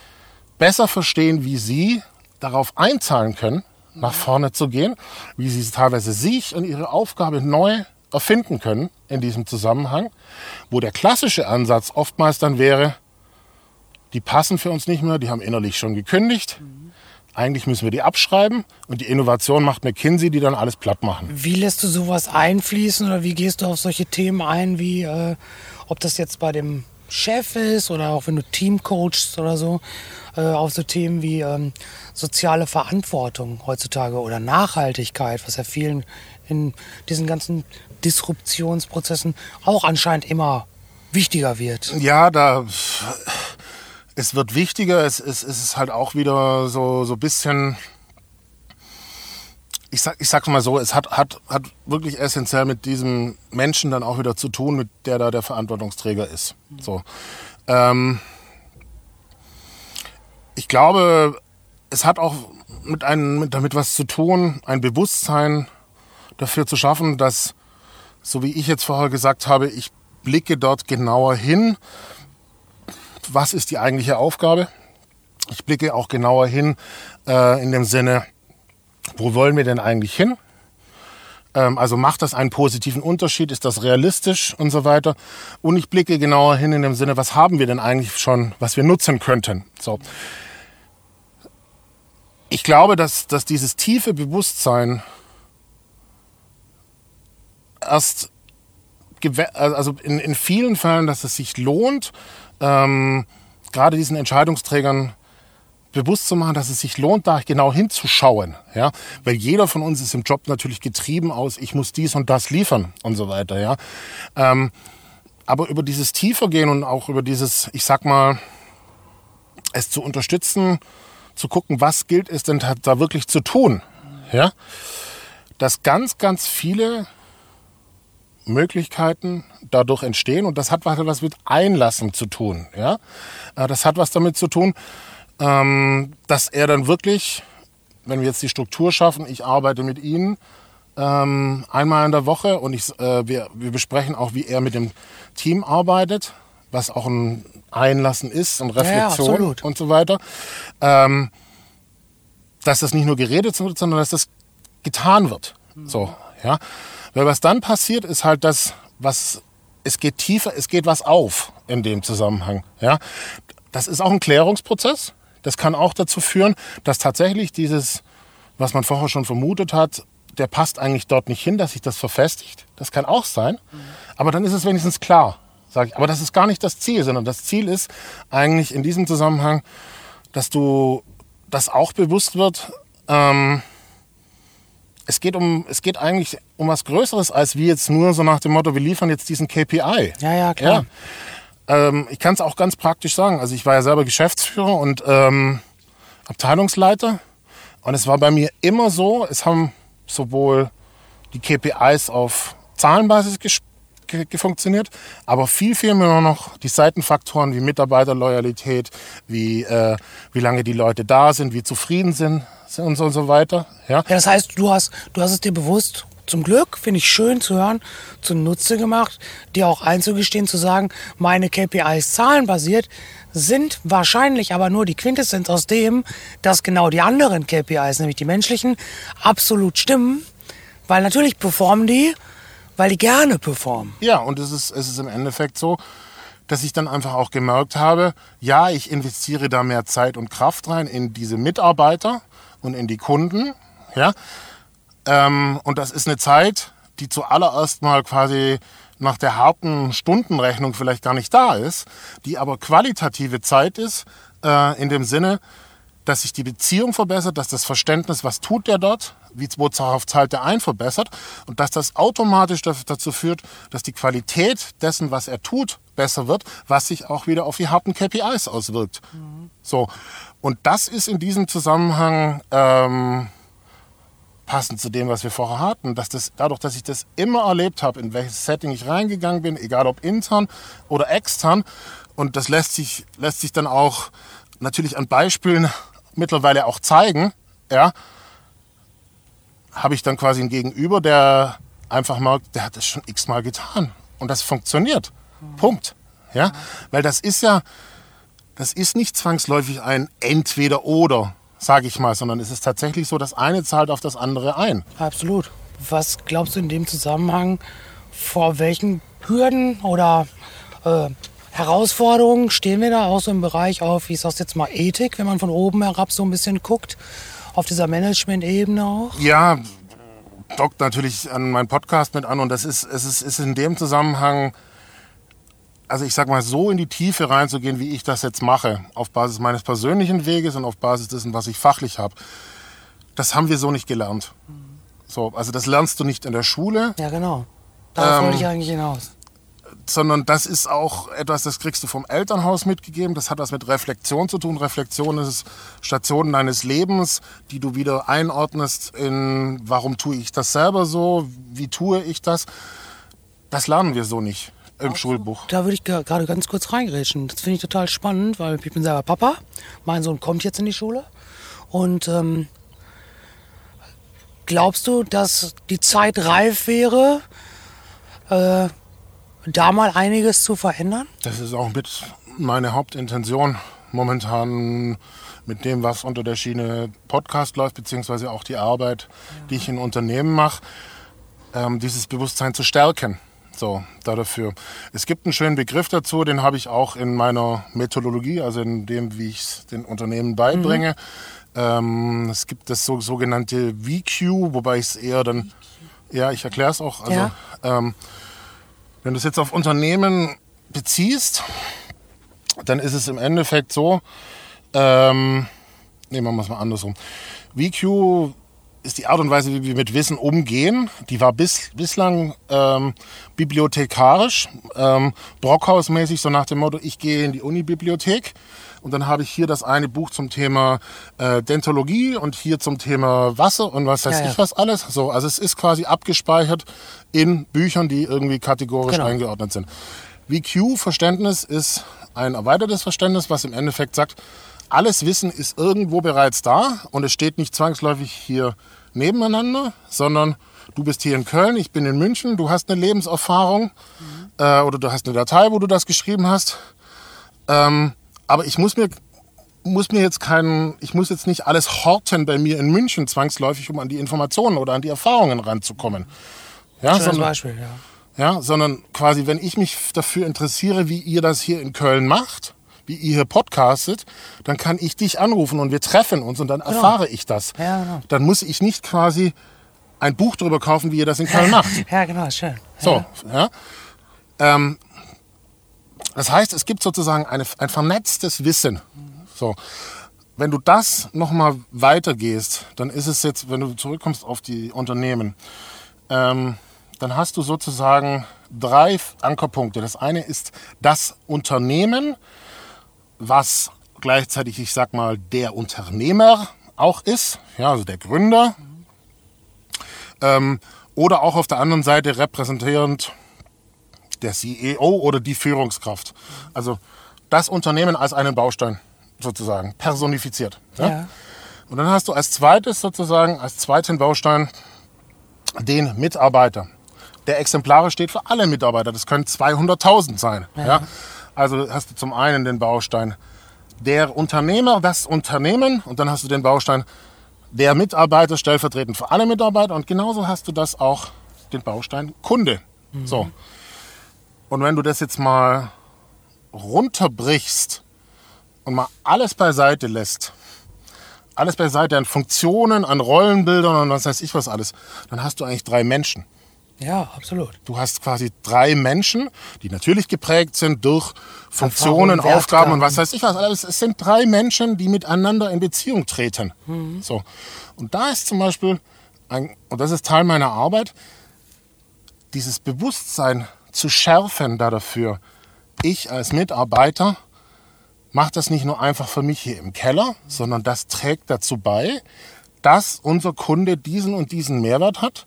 besser verstehen, wie sie darauf einzahlen können, nach vorne zu gehen, wie sie teilweise sich und ihre Aufgabe neu erfinden können in diesem Zusammenhang, wo der klassische Ansatz oftmals dann wäre, die passen für uns nicht mehr, die haben innerlich schon gekündigt. Mhm eigentlich müssen wir die abschreiben und die Innovation macht McKinsey, die dann alles platt machen. Wie lässt du sowas einfließen oder wie gehst du auf solche Themen ein, wie äh, ob das jetzt bei dem Chef ist oder auch wenn du Team coachst oder so, äh, auf so Themen wie ähm, soziale Verantwortung heutzutage oder Nachhaltigkeit, was ja vielen in diesen ganzen Disruptionsprozessen auch anscheinend immer wichtiger wird. Ja, da es wird wichtiger, es, es, es ist halt auch wieder so, so ein bisschen, ich, sag, ich sag's mal so, es hat, hat, hat wirklich essentiell mit diesem Menschen dann auch wieder zu tun, mit der da der Verantwortungsträger ist. So. Ähm, ich glaube, es hat auch mit einem, mit, damit was zu tun, ein Bewusstsein dafür zu schaffen, dass, so wie ich jetzt vorher gesagt habe, ich blicke dort genauer hin, was ist die eigentliche Aufgabe. Ich blicke auch genauer hin äh, in dem Sinne, wo wollen wir denn eigentlich hin? Ähm, also macht das einen positiven Unterschied? Ist das realistisch und so weiter? Und ich blicke genauer hin in dem Sinne, was haben wir denn eigentlich schon, was wir nutzen könnten? So. Ich glaube, dass, dass dieses tiefe Bewusstsein erst, also in, in vielen Fällen, dass es sich lohnt, ähm, gerade diesen Entscheidungsträgern bewusst zu machen, dass es sich lohnt, da genau hinzuschauen. Ja? Weil jeder von uns ist im Job natürlich getrieben aus, ich muss dies und das liefern und so weiter. Ja? Ähm, aber über dieses Tiefergehen und auch über dieses, ich sag mal, es zu unterstützen, zu gucken, was gilt es denn da wirklich zu tun. Ja? Dass ganz, ganz viele Möglichkeiten dadurch entstehen und das hat was mit Einlassen zu tun. Ja? Äh, das hat was damit zu tun, ähm, dass er dann wirklich, wenn wir jetzt die Struktur schaffen, ich arbeite mit Ihnen ähm, einmal in der Woche und ich, äh, wir, wir besprechen auch, wie er mit dem Team arbeitet, was auch ein Einlassen ist und Reflexion Ja, und so weiter. Ähm, dass das nicht nur geredet wird, sondern dass das getan wird. So, ja. Weil was dann passiert, ist halt das, was, es geht tiefer, es geht was auf in dem Zusammenhang, ja. Das ist auch ein Klärungsprozess. Das kann auch dazu führen, dass tatsächlich dieses, was man vorher schon vermutet hat, der passt eigentlich dort nicht hin, dass sich das verfestigt. Das kann auch sein. Aber dann ist es wenigstens klar, sage ich. Aber das ist gar nicht das Ziel, sondern das Ziel ist eigentlich in diesem Zusammenhang, dass du das auch bewusst wird. Ähm, es geht um, es geht eigentlich um was Größeres als wie jetzt nur so nach dem Motto, wir liefern jetzt diesen KPI. Ja, ja, klar. Ähm, ich kann es auch ganz praktisch sagen. Also ich war ja selber Geschäftsführer und ähm, Abteilungsleiter. Und es war bei mir immer so, es haben sowohl die KPIs auf Zahlenbasis ges- ge- ge- funktioniert, aber viel, viel mehr noch die Seitenfaktoren wie Mitarbeiterloyalität, wie, äh, wie lange die Leute da sind, wie zufrieden sind, und so und so weiter. Ja? Ja, das heißt, du hast, du hast es dir bewusst, zum Glück, finde ich schön zu hören, zunutze gemacht, dir auch einzugestehen, zu sagen, meine KPIs zahlenbasiert sind wahrscheinlich aber nur die Quintessenz aus dem, dass genau die anderen KPIs, nämlich die menschlichen, absolut stimmen, weil natürlich performen die, weil die gerne performen. Ja, und es ist, es ist im Endeffekt so, dass ich dann einfach auch gemerkt habe, ja, ich investiere da mehr Zeit und Kraft rein in diese Mitarbeiter und in die Kunden. Ja, ähm, und das ist eine Zeit, die zuallererst mal quasi nach der harten Stundenrechnung vielleicht gar nicht da ist, die aber qualitative Zeit ist, äh, in dem Sinne, dass sich die Beziehung verbessert, dass das Verständnis, was tut der dort, wie worauf zahlt der ein, verbessert und dass das automatisch dazu führt, dass die Qualität dessen, was er tut, besser wird, was sich auch wieder auf die harten KPIs auswirkt. So und das ist in diesem Zusammenhang ähm, passend zu dem, was wir vorher hatten, dass das dadurch, dass ich das immer erlebt habe, in welches Setting ich reingegangen bin, egal ob intern oder extern, und das lässt sich lässt sich dann auch natürlich an Beispielen mittlerweile auch zeigen, ja, habe ich dann quasi einen Gegenüber, der einfach merkt, der hat das schon x-mal getan und das funktioniert. Punkt. Ja, weil das ist ja, das ist nicht zwangsläufig ein Entweder-Oder, sage ich mal, sondern es ist tatsächlich so, das eine zahlt auf das andere ein. Absolut. Was glaubst du in dem Zusammenhang, vor welchen Hürden oder äh, Herausforderungen stehen wir da auch so im Bereich auf, ich sag's jetzt mal Ethik, wenn man von oben herab so ein bisschen guckt, auf dieser Management-Ebene auch? Ja, dockt natürlich an meinen Podcast mit an und das ist, es ist, ist in dem Zusammenhang, also ich sag mal, so in die Tiefe reinzugehen, wie ich das jetzt mache, auf Basis meines persönlichen Weges und auf Basis dessen, was ich fachlich habe, das haben wir so nicht gelernt. So, also das lernst du nicht in der Schule, Ja, genau. Darauf Ähm, wollte ich eigentlich hinaus. sondern das ist auch etwas, das kriegst du vom Elternhaus mitgegeben. Das hat was mit Reflexion zu tun. Reflexion ist Stationen deines Lebens, die du wieder einordnest in, warum tue ich das selber so, wie tue ich das. Das lernen wir so nicht im Schulbuch. Da würde ich ge- gerade ganz kurz reingrätschen. Das finde ich total spannend, weil ich bin selber Papa. Mein Sohn kommt jetzt in die Schule. Und ähm, glaubst du, dass die Zeit reif wäre, äh, da mal einiges zu verändern? Das ist auch mit meine Hauptintention momentan mit dem, was unter der Schiene Podcast läuft, beziehungsweise auch die Arbeit, die ich in Unternehmen mache, ähm, dieses Bewusstsein zu stärken. So, da dafür. Es gibt einen schönen Begriff dazu, den habe ich auch in meiner Methodologie, also in dem, wie ich es den Unternehmen beibringe. Ähm, es gibt das so, sogenannte VQ, wobei ich es eher dann, ja, ich erkläre es auch. Also, Ja. ähm, wenn du es jetzt auf Unternehmen beziehst, dann ist es im Endeffekt so, ähm, nehmen wir mal mal andersrum. VQ ist die Art und Weise, wie wir mit Wissen umgehen. Die war bis, bislang ähm, bibliothekarisch, ähm, Brockhausmäßig, so nach dem Motto, ich gehe in die Unibibliothek Und dann habe ich hier das eine Buch zum Thema äh, Dentologie und hier zum Thema Wasser und was weiß Ja, ja. ich was alles. So, also es ist quasi abgespeichert in Büchern, die irgendwie kategorisch Genau. eingeordnet sind. VQ-Verständnis ist ein erweitertes Verständnis, was im Endeffekt sagt, alles Wissen ist irgendwo bereits da und es steht nicht zwangsläufig hier nebeneinander, sondern du bist hier in Köln, ich bin in München, du hast eine Lebenserfahrung äh, oder du hast eine Datei, wo du das geschrieben hast. Ähm, aber ich muss mir muss mir jetzt keinen, ich muss jetzt nicht alles horten bei mir in München zwangsläufig, um an die Informationen oder an die Erfahrungen ranzukommen. Ja, Schönes sondern, Beispiel, ja. ja, sondern quasi, wenn ich mich dafür interessiere, wie ihr das hier in Köln macht, wie ihr hier podcastet, dann kann ich dich anrufen und wir treffen uns und dann erfahre ich das. Ja, genau. Dann muss ich nicht quasi ein Buch darüber kaufen, wie ihr das in Köln <laughs> macht. Ja, genau, schön. So, ja. Ähm, das heißt, es gibt sozusagen eine, ein vernetztes Wissen. So. Wenn du das nochmal weitergehst, dann ist es jetzt, wenn du zurückkommst auf die Unternehmen, ähm, dann hast du sozusagen drei Ankerpunkte. Das eine ist das Unternehmen, was gleichzeitig, ich sag mal, der Unternehmer auch ist, ja, also der Gründer. Ähm, oder auch auf der anderen Seite repräsentierend der CEO oder die Führungskraft. Also das Unternehmen als einen Baustein sozusagen personifiziert. Ja? Ja. Und dann hast du als zweites sozusagen, als zweiten Baustein den Mitarbeiter. Der exemplarisch steht für alle Mitarbeiter. Das können 200.000 sein. Ja. Also hast du zum einen den Baustein der Unternehmer, das Unternehmen und dann hast du den Baustein der Mitarbeiter stellvertretend für alle Mitarbeiter und genauso hast du das auch den Baustein Kunde. So. Und wenn du das jetzt mal runterbrichst und mal alles beiseite lässt, alles beiseite an Funktionen, an Rollenbildern und was weiß ich was alles, dann hast du eigentlich drei Menschen. Ja, absolut. Du hast quasi drei Menschen, die natürlich geprägt sind durch Funktionen, Erfahrung, Aufgaben und was weiß ich was. alles. Es sind drei Menschen, die miteinander in Beziehung treten. So. Und da ist zum Beispiel, ein, und das ist Teil meiner Arbeit, dieses Bewusstsein zu schärfen da dafür. Ich als Mitarbeiter mache das nicht nur einfach für mich hier im Keller, sondern das trägt dazu bei, dass unser Kunde diesen und diesen Mehrwert hat.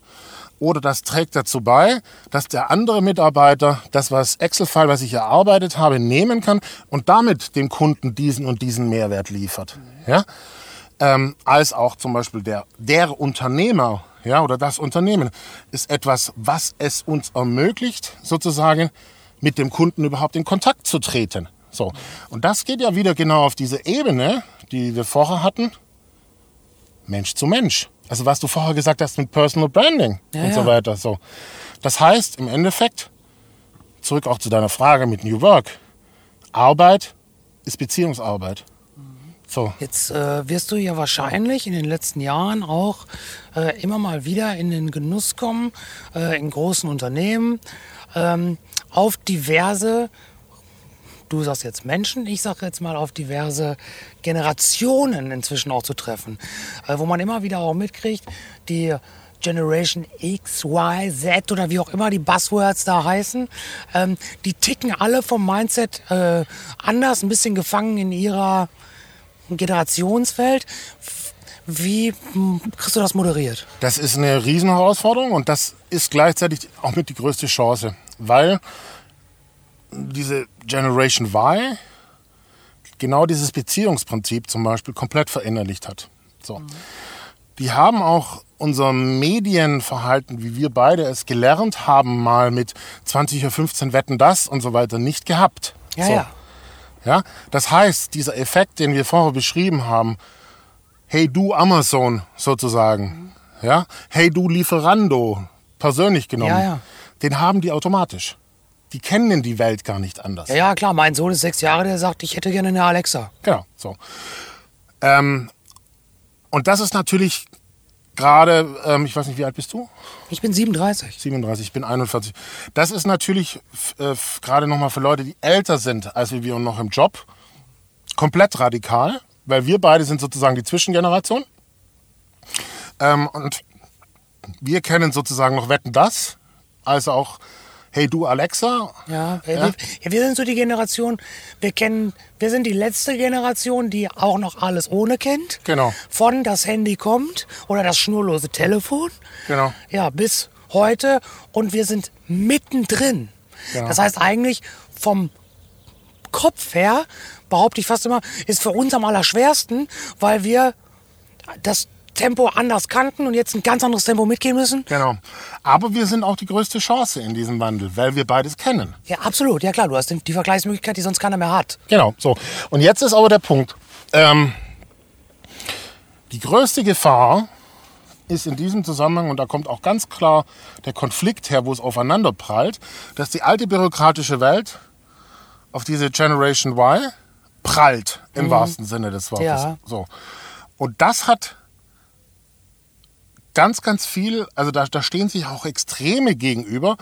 Oder das trägt dazu bei, dass der andere Mitarbeiter das, was Excel-File, was ich erarbeitet habe, nehmen kann und damit dem Kunden diesen und diesen Mehrwert liefert. Ja? Ähm, als auch zum Beispiel der, der Unternehmer ja, oder das Unternehmen ist etwas, was es uns ermöglicht, sozusagen mit dem Kunden überhaupt in Kontakt zu treten. So. Und das geht ja wieder genau auf diese Ebene, die wir vorher hatten. Mensch zu Mensch. Also was du vorher gesagt hast mit Personal Branding Ja, und so ja. weiter. So. Das heißt im Endeffekt, zurück auch zu deiner Frage mit New Work, Arbeit ist Beziehungsarbeit. So. Jetzt äh, wirst du ja wahrscheinlich in den letzten Jahren auch äh, immer mal wieder in den Genuss kommen, äh, in großen Unternehmen, ähm, auf diverse, du sagst jetzt Menschen, ich sag jetzt mal auf diverse Generationen inzwischen auch zu treffen, äh, wo man immer wieder auch mitkriegt, die Generation X, Y, Z oder wie auch immer die Buzzwords da heißen, ähm, die ticken alle vom Mindset äh, anders, ein bisschen gefangen in ihrer Generationsfeld. Wie hm, kriegst du das moderiert? Das ist eine Riesenherausforderung und das ist gleichzeitig auch mit die größte Chance, weil diese Generation Y genau dieses Beziehungsprinzip zum Beispiel komplett verinnerlicht hat. So. Die haben auch unser Medienverhalten, wie wir beide es gelernt haben, mal mit 20 oder 15 Wetten das und so weiter nicht gehabt. Ja, so. ja. Ja, das heißt, dieser Effekt, den wir vorher beschrieben haben, hey du Amazon sozusagen, ja, hey du Lieferando, persönlich genommen, Ja, ja. den haben die automatisch. Die kennen die Welt gar nicht anders. Ja, ja, klar, mein Sohn ist sechs Jahre, der sagt, ich hätte gerne eine Alexa. Genau, so. Ähm, und das ist natürlich gerade, ähm, ich weiß nicht, wie alt bist du? Ich bin 37. 37, ich bin 41. Das ist natürlich äh, gerade nochmal für Leute, die älter sind als wir und noch im Job, komplett radikal, weil wir beide sind sozusagen die Zwischengeneration. Ähm, und wir kennen sozusagen noch Wetten das, als auch hey du Alexa. Ja, wir, ja? Wir, wir, sind so die Generation, wir kennen, wir sind die letzte Generation, die auch noch alles ohne kennt. Genau. Von das Handy kommt oder das schnurlose Telefon. Genau. Ja, bis heute und wir sind mittendrin. Genau. Das heißt eigentlich vom Kopf her, behaupte ich fast immer, ist für uns am allerschwersten, weil wir das Tempo anders kannten und jetzt ein ganz anderes Tempo mitgehen müssen. Genau. Aber wir sind auch die größte Chance in diesem Wandel, weil wir beides kennen. Ja, absolut. Ja klar, du hast die Vergleichsmöglichkeit, die sonst keiner mehr hat. Genau, so. Und jetzt ist aber der Punkt. Ähm, die größte Gefahr ist in diesem Zusammenhang, und da kommt auch ganz klar der Konflikt her, wo es aufeinander prallt, dass die alte bürokratische Welt auf diese Generation Y prallt, im mhm. wahrsten Sinne des Wortes. Ja. So. Und das hat ganz, ganz viel, also da, da stehen sich auch Extreme gegenüber.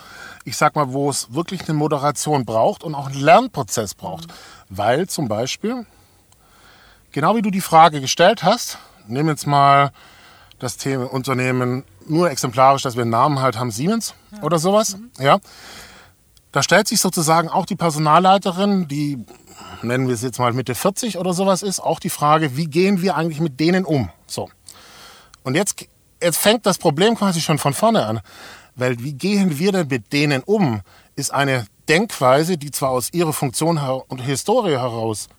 Ich sag mal, wo es wirklich eine Moderation braucht und auch einen Lernprozess braucht. Mhm. Weil zum Beispiel, genau wie du die Frage gestellt hast, nehmen jetzt mal das Thema Unternehmen nur exemplarisch, dass wir einen Namen halt haben, Siemens ja. oder sowas. Mhm. Ja. Da stellt sich sozusagen auch die Personalleiterin, die nennen wir es jetzt mal Mitte 40 oder sowas ist, auch die Frage, wie gehen wir eigentlich mit denen um? So. Und jetzt jetzt fängt das Problem quasi schon von vorne an. Weil wie gehen wir denn mit denen um, ist eine Denkweise, die zwar aus ihrer Funktion und Historie heraus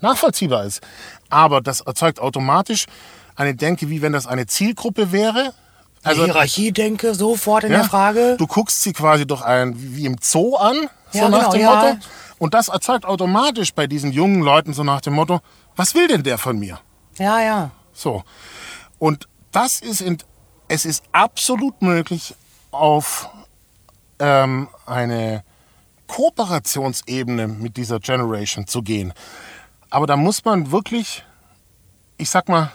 nachvollziehbar ist, aber das erzeugt automatisch eine Denke, wie wenn das eine Zielgruppe wäre. Also, Hierarchie-Denke sofort in ja, der Frage. Du guckst sie quasi doch ein, wie im Zoo an, so ja, nach genau, dem ja. Motto. Und das erzeugt automatisch bei diesen jungen Leuten so nach dem Motto, was will denn der von mir? Ja, ja. So. Und das ist, in, es ist absolut möglich, auf ähm, eine Kooperationsebene mit dieser Generation zu gehen. Aber da muss man wirklich, ich sag mal,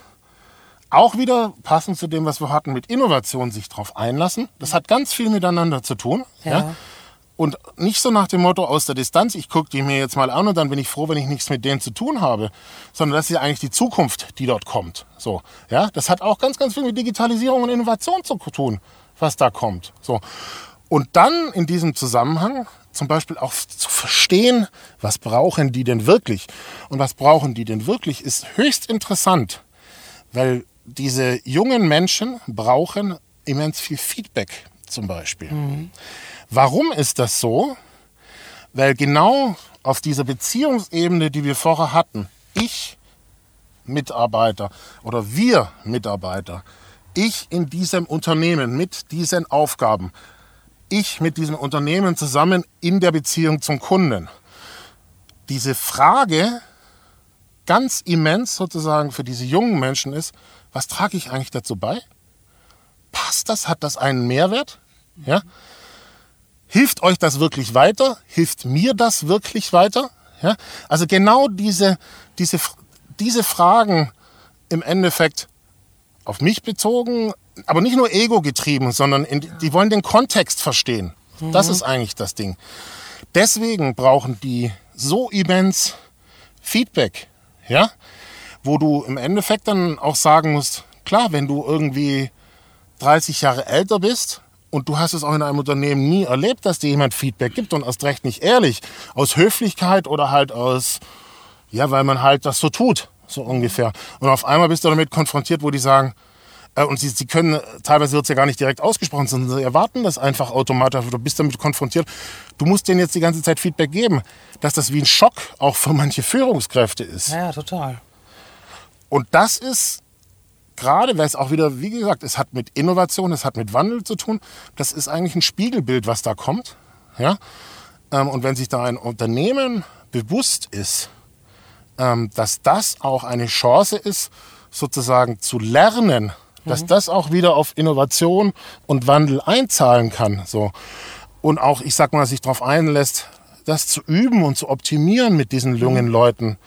auch wieder passend zu dem, was wir hatten, mit Innovation sich darauf einlassen. Das hat ganz viel miteinander zu tun. Ja. ja. Und nicht so nach dem Motto aus der Distanz, ich gucke die mir jetzt mal an und dann bin ich froh, wenn ich nichts mit denen zu tun habe, sondern das ist ja eigentlich die Zukunft, die dort kommt. So, ja, das hat auch ganz, ganz viel mit Digitalisierung und Innovation zu tun, was da kommt. So. Und dann in diesem Zusammenhang zum Beispiel auch zu verstehen, was brauchen die denn wirklich? Und was brauchen die denn wirklich, ist höchst interessant, weil diese jungen Menschen brauchen immens viel Feedback zum Beispiel. Mhm. Warum ist das so? Weil genau auf dieser Beziehungsebene, die wir vorher hatten, ich Mitarbeiter oder wir Mitarbeiter, ich in diesem Unternehmen mit diesen Aufgaben, ich mit diesem Unternehmen zusammen in der Beziehung zum Kunden. Diese Frage ganz immens sozusagen für diese jungen Menschen ist, was trage ich eigentlich dazu bei? Passt das? Hat das einen Mehrwert? Ja? Hilft euch das wirklich weiter? Hilft mir das wirklich weiter? Ja? Also genau diese, diese, diese Fragen im Endeffekt auf mich bezogen, aber nicht nur ego getrieben, sondern in, die wollen den Kontext verstehen. Mhm. Das ist eigentlich das Ding. Deswegen brauchen die so immens Feedback, ja, wo du im Endeffekt dann auch sagen musst, klar, wenn du irgendwie 30 Jahre älter bist und du hast es auch in einem Unternehmen nie erlebt, dass dir jemand Feedback gibt und erst recht nicht ehrlich. Aus Höflichkeit oder halt aus, ja, weil man halt das so tut, so ungefähr. Und auf einmal bist du damit konfrontiert, wo die sagen, äh, und sie, sie können, teilweise wird es ja gar nicht direkt ausgesprochen, sondern sie erwarten das einfach automatisch. Du bist damit konfrontiert. Du musst denen jetzt die ganze Zeit Feedback geben, dass das wie ein Schock auch für manche Führungskräfte ist. Ja, ja total. Und das ist gerade, weil es auch wieder, wie gesagt, es hat mit Innovation, es hat mit Wandel zu tun. Das ist eigentlich ein Spiegelbild, was da kommt. Ja? Ähm, und wenn sich da ein Unternehmen bewusst ist, ähm, dass das auch eine Chance ist, sozusagen zu lernen, dass mhm. das auch wieder auf Innovation und Wandel einzahlen kann. So. Und auch, ich sag mal, sich darauf einlässt, das zu üben und zu optimieren mit diesen jungen mhm. Leuten,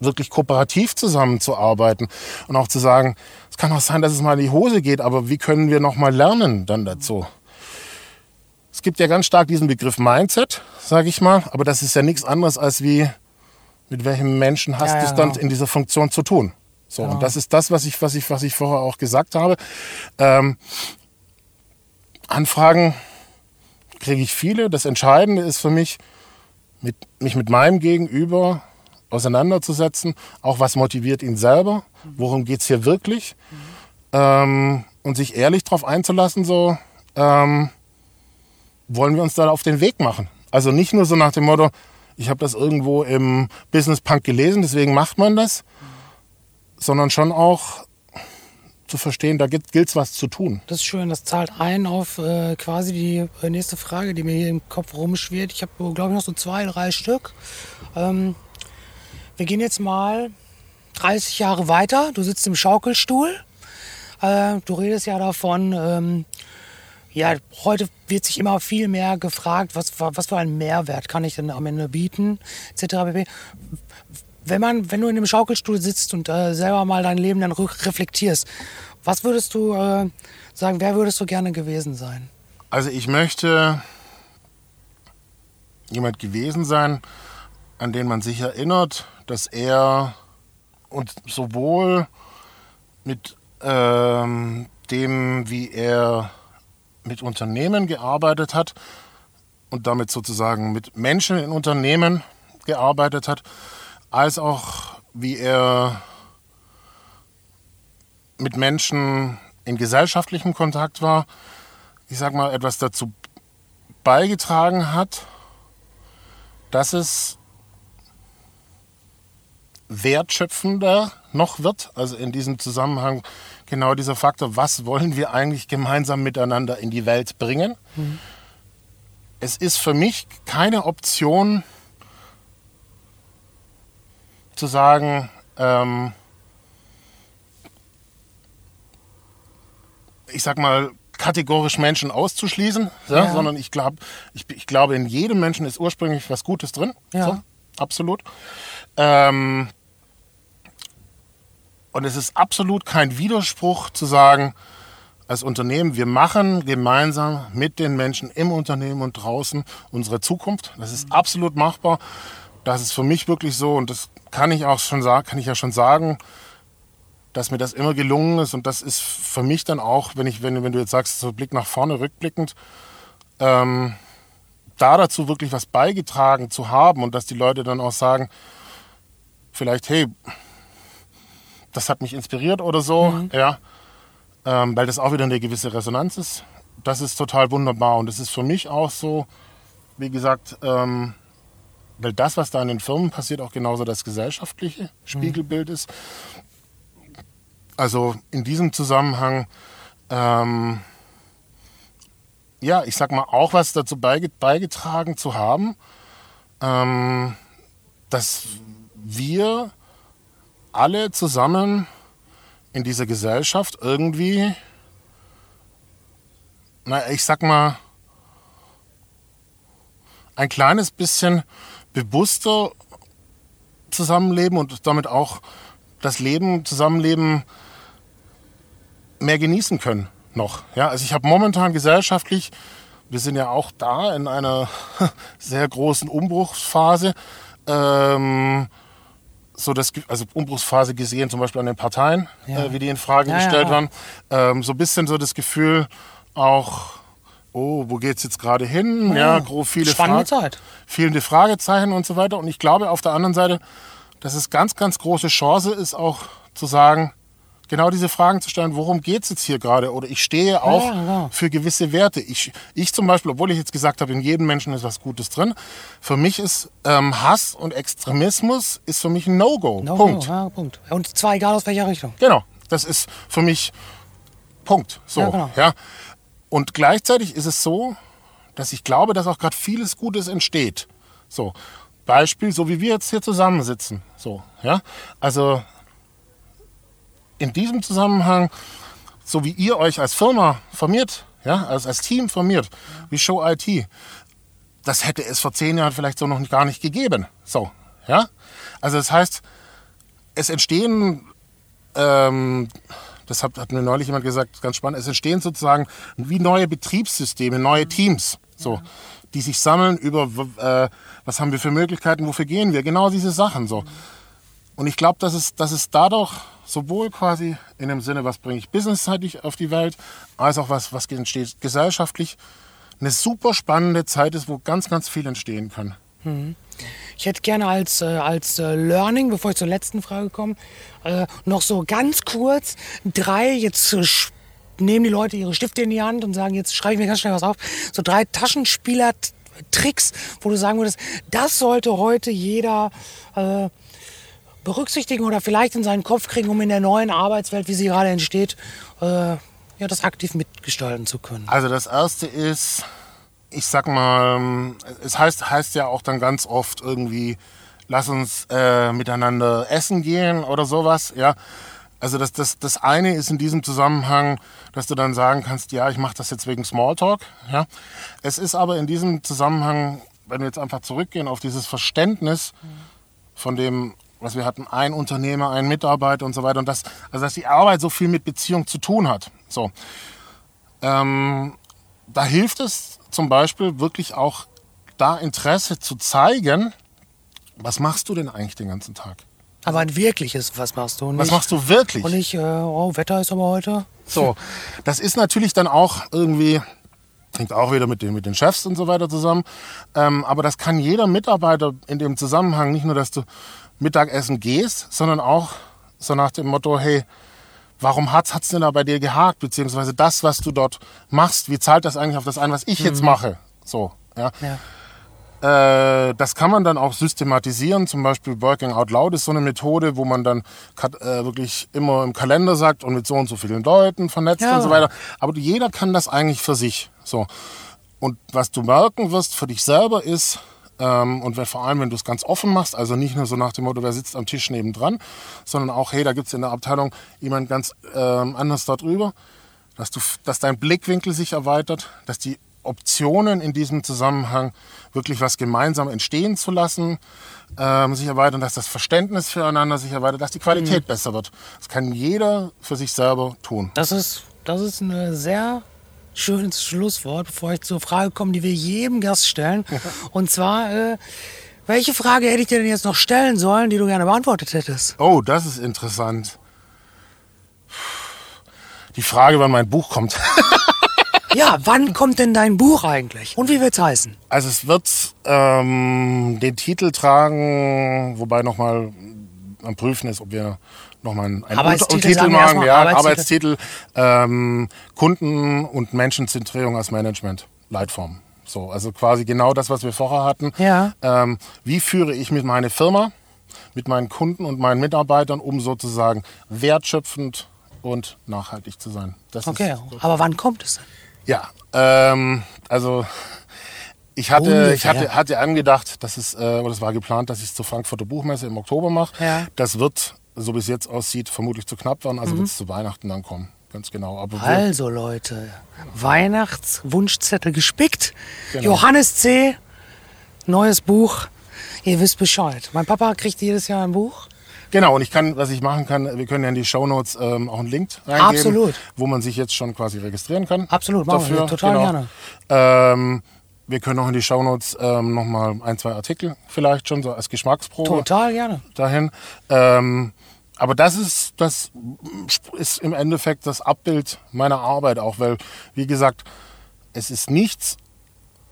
wirklich kooperativ zusammenzuarbeiten und auch zu sagen, es kann auch sein, dass es mal in die Hose geht, aber wie können wir noch mal lernen dann dazu? Es gibt ja ganz stark diesen Begriff Mindset, sage ich mal, aber das ist ja nichts anderes als wie mit welchem Menschen hast ja, du es dann genau. in dieser Funktion zu tun? So genau. und das ist das, was ich, was ich, was ich vorher auch gesagt habe. Ähm, Anfragen kriege ich viele. Das Entscheidende ist für mich, mit, mich mit meinem Gegenüber auseinanderzusetzen. Auch was motiviert ihn selber? Worum geht es hier wirklich? Ähm, und sich ehrlich darauf einzulassen, so ähm, wollen wir uns da auf den Weg machen. Also nicht nur so nach dem Motto, ich habe das irgendwo im Business Punk gelesen, deswegen macht man das, sondern schon auch zu verstehen, da gilt es was zu tun. Das ist schön, das zahlt ein auf äh, quasi die äh, nächste Frage, die mir hier im Kopf rumschwirrt. Ich habe, glaube ich, noch so zwei, drei Stück. Ähm, wir gehen jetzt mal 30 Jahre weiter. Du sitzt im Schaukelstuhl. Äh, du redest ja davon, ähm, ja, heute wird sich immer viel mehr gefragt, was, was für einen Mehrwert kann ich denn am Ende bieten, etc. Wenn, man, wenn du in einem Schaukelstuhl sitzt und äh, selber mal dein Leben dann reflektierst, was würdest du äh, sagen, wer würdest du gerne gewesen sein? Also ich möchte jemand gewesen sein, an den man sich erinnert, dass er und sowohl mit ähm, dem, wie er mit Unternehmen gearbeitet hat und damit sozusagen mit Menschen in Unternehmen gearbeitet hat, als auch wie er mit Menschen in gesellschaftlichem Kontakt war, ich sag mal, etwas dazu beigetragen hat, dass es wertschöpfender noch wird. Also in diesem Zusammenhang genau dieser Faktor, was wollen wir eigentlich gemeinsam miteinander in die Welt bringen. Mhm. Es ist für mich keine Option zu sagen, ähm, ich sag mal, kategorisch Menschen auszuschließen, ja, ja. sondern ich, glaub, ich, ich glaube, in jedem Menschen ist ursprünglich was Gutes drin. Ja. So, absolut. Ähm, und es ist absolut kein Widerspruch zu sagen, als Unternehmen, wir machen gemeinsam mit den Menschen im Unternehmen und draußen unsere Zukunft. Das ist absolut machbar. Das ist für mich wirklich so und das kann ich auch schon sagen, kann ich ja schon sagen, dass mir das immer gelungen ist und das ist für mich dann auch, wenn ich, wenn, wenn du jetzt sagst, so Blick nach vorne, rückblickend, ähm, da dazu wirklich was beigetragen zu haben und dass die Leute dann auch sagen, vielleicht, hey, das hat mich inspiriert oder so, mhm. ja, ähm, weil das auch wieder eine gewisse Resonanz ist. Das ist total wunderbar und das ist für mich auch so, wie gesagt, ähm, weil das, was da in den Firmen passiert, auch genauso das gesellschaftliche mhm. Spiegelbild ist. Also in diesem Zusammenhang, ähm, ja, ich sag mal, auch was dazu beigetragen zu haben, ähm, dass wir alle zusammen in dieser Gesellschaft irgendwie, na, ich sag mal, ein kleines bisschen bewusster zusammenleben und damit auch das Leben, Zusammenleben mehr genießen können noch. Ja, also ich habe momentan gesellschaftlich, wir sind ja auch da in einer <laughs> sehr großen Umbruchsphase. Ähm, so das, also Umbruchsphase gesehen, zum Beispiel an den Parteien, ja. äh, wie die in Frage ja, gestellt ja, waren. Ähm, so ein bisschen so das Gefühl auch, oh, wo geht es jetzt gerade hin? Ja, viele Spannende Frage, Zeit. Fehlende Fragezeichen und so weiter. Und ich glaube auf der anderen Seite, dass es ganz, ganz große Chance ist, auch zu sagen, genau diese Fragen zu stellen, worum geht es jetzt hier gerade? Oder ich stehe auch ja, ja. für gewisse Werte. Ich, ich zum Beispiel, obwohl ich jetzt gesagt habe, in jedem Menschen ist was Gutes drin, für mich ist ähm, Hass und Extremismus ist für mich ein No-Go. No Punkt. Ja, Punkt. Und zwar egal aus welcher Richtung. Genau. Das ist für mich Punkt. So, ja, genau. ja. Und gleichzeitig ist es so, dass ich glaube, dass auch gerade vieles Gutes entsteht. So. Beispiel, so wie wir jetzt hier zusammensitzen. So, ja. Also in diesem Zusammenhang, so wie ihr euch als Firma formiert, ja, als, als Team formiert, wie Show IT, das hätte es vor zehn Jahren vielleicht so noch gar nicht gegeben. So, ja. Also das heißt, es entstehen, ähm, das hat, hat mir neulich jemand gesagt, ganz spannend, es entstehen sozusagen wie neue Betriebssysteme, neue Teams, so, die sich sammeln über, äh, was haben wir für Möglichkeiten, wofür gehen wir, genau diese Sachen, so. Und ich glaube, dass es, dass es dadurch sowohl quasi in dem Sinne, was bringe ich businessseitig auf die Welt, als auch was, was entsteht gesellschaftlich, eine super spannende Zeit ist, wo ganz, ganz viel entstehen kann. Ich hätte gerne als, äh, als äh, Learning, bevor ich zur letzten Frage komme, äh, noch so ganz kurz drei, jetzt nehmen die Leute ihre Stifte in die Hand und sagen, jetzt schreibe ich mir ganz schnell was auf, so drei Taschenspieler-Tricks, wo du sagen würdest, das sollte heute jeder berücksichtigen oder vielleicht in seinen Kopf kriegen, um in der neuen Arbeitswelt, wie sie gerade entsteht, äh, ja, das aktiv mitgestalten zu können. Also das erste ist, ich sag mal, es heißt, heißt ja auch dann ganz oft irgendwie, lass uns äh, miteinander essen gehen oder sowas, ja. Also das, das, das eine ist in diesem Zusammenhang, dass du dann sagen kannst, ja, ich mache das jetzt wegen Smalltalk. Ja. Es ist aber in diesem Zusammenhang, wenn wir jetzt einfach zurückgehen auf dieses Verständnis von dem, was wir hatten, ein Unternehmer, ein Mitarbeiter und so weiter. Und das, also dass die Arbeit so viel mit Beziehung zu tun hat. So. Ähm, da hilft es zum Beispiel wirklich auch da Interesse zu zeigen, was machst du denn eigentlich den ganzen Tag? Aber ein wirkliches, was machst du? Und Was nicht- machst du wirklich? Und nicht, äh, oh, Wetter ist aber heute. So, das ist natürlich dann auch irgendwie, hängt auch wieder mit den, mit den Chefs und so weiter zusammen. Ähm, aber das kann jeder Mitarbeiter in dem Zusammenhang, nicht nur, dass du Mittagessen gehst, sondern auch so nach dem Motto, hey, warum hat's hat's denn da bei dir gehakt? Beziehungsweise das, was du dort machst, wie zahlt das eigentlich auf das ein, was ich jetzt mache? So, ja. Ja. Äh, das kann man dann auch systematisieren. Zum Beispiel Working Out Loud ist so eine Methode, wo man dann äh, wirklich immer im Kalender sagt und mit so und so vielen Leuten vernetzt Ja. und so weiter. Aber jeder kann das eigentlich für sich. So. Und was du merken wirst für dich selber ist, ähm, und wenn, vor allem, wenn du es ganz offen machst, also nicht nur so nach dem Motto, wer sitzt am Tisch nebendran, sondern auch, hey, da gibt es in der Abteilung jemand ganz ähm, anders darüber, dass, du, dass dein Blickwinkel sich erweitert, dass die Optionen in diesem Zusammenhang wirklich was gemeinsam entstehen zu lassen, ähm, sich erweitern, dass das Verständnis füreinander sich erweitert, dass die Qualität besser wird. Das kann jeder für sich selber tun. Das ist, das ist ein sehr schönes Schlusswort, bevor ich zur Frage komme, die wir jedem Gast stellen. <laughs> Und zwar, äh, welche Frage hätte ich dir denn jetzt noch stellen sollen, die du gerne beantwortet hättest? Oh, das ist interessant. Die Frage, wann mein Buch kommt. <laughs> Ja, wann kommt denn dein Buch eigentlich? Und wie wird's heißen? Also es wird ähm, den Titel tragen, wobei nochmal am Prüfen ist, ob wir nochmal einen, einen Arbeitstitel machen. Ja, Arbeitstitel. Arbeitstitel, ähm, Kunden- und Menschenzentrierung als Management, Leitform. So, also quasi genau das, was wir vorher hatten. Ja. Ähm, wie führe ich mit meiner Firma, mit meinen Kunden und meinen Mitarbeitern, um sozusagen wertschöpfend und nachhaltig zu sein. Das Okay, ist, aber wann kommt es denn? ja, ähm, also ich hatte, Ungefähr. ich hatte, hatte angedacht, dass es, äh, oder es war geplant, dass ich es zur Frankfurter Buchmesse im Oktober mache. Ja. Das wird, so wie es jetzt aussieht, vermutlich zu knapp werden. Also wird es zu Weihnachten dann kommen. Ganz genau. Aber Also Leute, Weihnachtswunschzettel gespickt. Genau. Johannes C., neues Buch. Ihr wisst Bescheid. Mein Papa kriegt jedes Jahr ein Buch. genau, und ich kann, was ich machen kann, wir können ja in die Shownotes ähm, auch einen Link reingeben, Absolut. wo man sich jetzt schon quasi registrieren kann. Absolut, machen wir. Total gerne. Ähm, wir können auch in die Shownotes ähm, nochmal ein, zwei Artikel vielleicht schon so als Geschmacksprobe. Total gerne. dahin. Ähm, aber das ist, das ist im Endeffekt das Abbild meiner Arbeit auch, weil, wie gesagt, es ist nichts.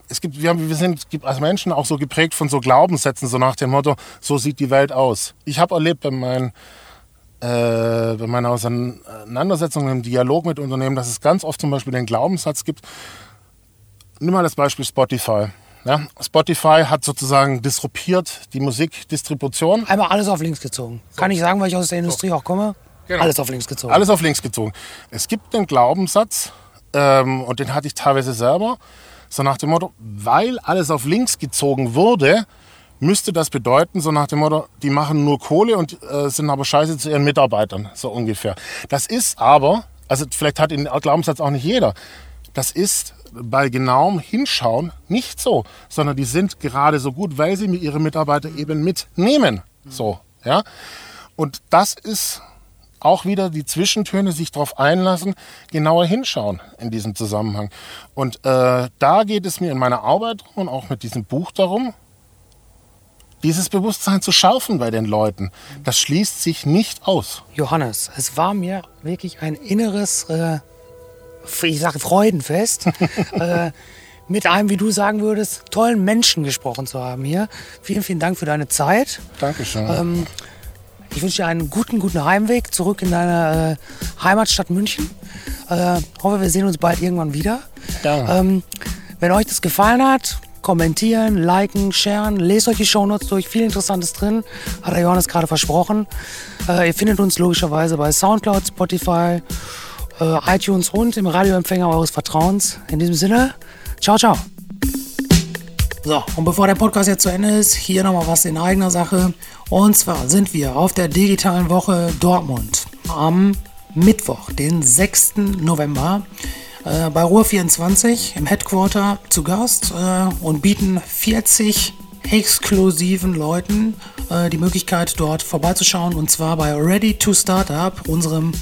Es gibt, wir, haben, wir sind als Menschen auch so geprägt von so Glaubenssätzen, so nach dem Motto, so sieht die Welt aus. Ich habe erlebt bei meinen, äh, bei meiner Auseinandersetzung im Dialog mit Unternehmen, dass es ganz oft zum Beispiel den Glaubenssatz gibt, nimm mal das Beispiel Spotify. Ja, Spotify hat sozusagen disruptiert die Musikdistribution. Einmal alles auf links gezogen. Kann ich sagen, weil ich aus der Industrie auch komme? Genau. Alles auf links gezogen. Alles auf links gezogen. Es gibt den Glaubenssatz, ähm, und den hatte ich teilweise selber, so nach dem Motto, weil alles auf links gezogen wurde, müsste das bedeuten, so nach dem Motto, die machen nur Kohle und äh, sind aber scheiße zu ihren Mitarbeitern, so ungefähr. Das ist aber, also vielleicht hat den Glaubenssatz auch nicht jeder, das ist bei genauem Hinschauen nicht so, sondern die sind gerade so gut, weil sie ihre Mitarbeiter eben mitnehmen. So, ja. Und das ist auch wieder die Zwischentöne sich darauf einlassen, genauer hinschauen in diesem Zusammenhang. Und äh, da geht es mir in meiner Arbeit und auch mit diesem Buch darum, dieses Bewusstsein zu schärfen bei den Leuten. Das schließt sich nicht aus. Johannes, es war mir wirklich ein inneres, äh, ich sage Freudenfest, <laughs> äh, mit einem, wie du sagen würdest, tollen Menschen gesprochen zu haben hier. Vielen, vielen Dank für deine Zeit. Dankeschön. Ähm, ich wünsche dir einen guten, guten Heimweg zurück in deine äh, Heimatstadt München. Äh, hoffe, wir sehen uns bald irgendwann wieder. Ja. Ähm, wenn euch das gefallen hat, kommentieren, liken, sharen, lest euch die Shownotes durch. Viel Interessantes drin, hat der Johannes gerade versprochen. Äh, ihr findet uns logischerweise bei Soundcloud, Spotify, äh, iTunes und im Radioempfänger eures Vertrauens. In diesem Sinne, ciao, ciao. So, und bevor der Podcast jetzt zu Ende ist, hier nochmal was in eigener Sache. Und zwar sind wir auf der digitalen Woche Dortmund am Mittwoch, den 6. November, äh, bei Ruhr 24 im Headquarter zu Gast äh, und bieten 40 exklusiven Leuten äh, die Möglichkeit, dort vorbeizuschauen. Und zwar bei Ready to Startup, unserem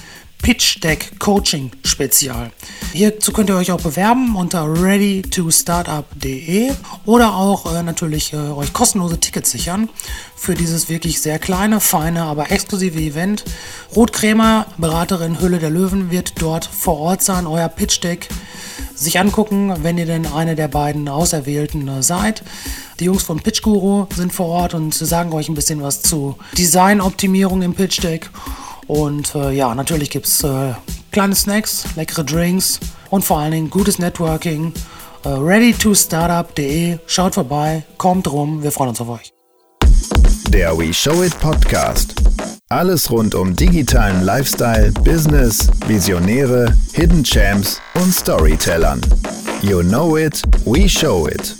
Pitch Deck Coaching Spezial. Hierzu könnt ihr euch auch bewerben unter readytostartup.de oder auch äh, natürlich äh, euch kostenlose Tickets sichern für dieses wirklich sehr kleine, feine, aber exklusive Event. Ruth Krämer, Beraterin Hülle der Löwen, wird dort vor Ort sein, euer Pitch Deck sich angucken, wenn ihr denn eine der beiden Auserwählten äh, seid. Die Jungs von Pitch Guru sind vor Ort und sagen euch ein bisschen was zu Designoptimierung im Pitch Deck. Und äh, ja, natürlich gibt es äh, kleine Snacks, leckere Drinks und vor allen Dingen gutes Networking. Äh, readytostartup.de, schaut vorbei, kommt rum, wir freuen uns auf euch. Der We Show It Podcast. Alles rund um digitalen Lifestyle, Business, Visionäre, Hidden Champs und Storytellern. You know it, we show it.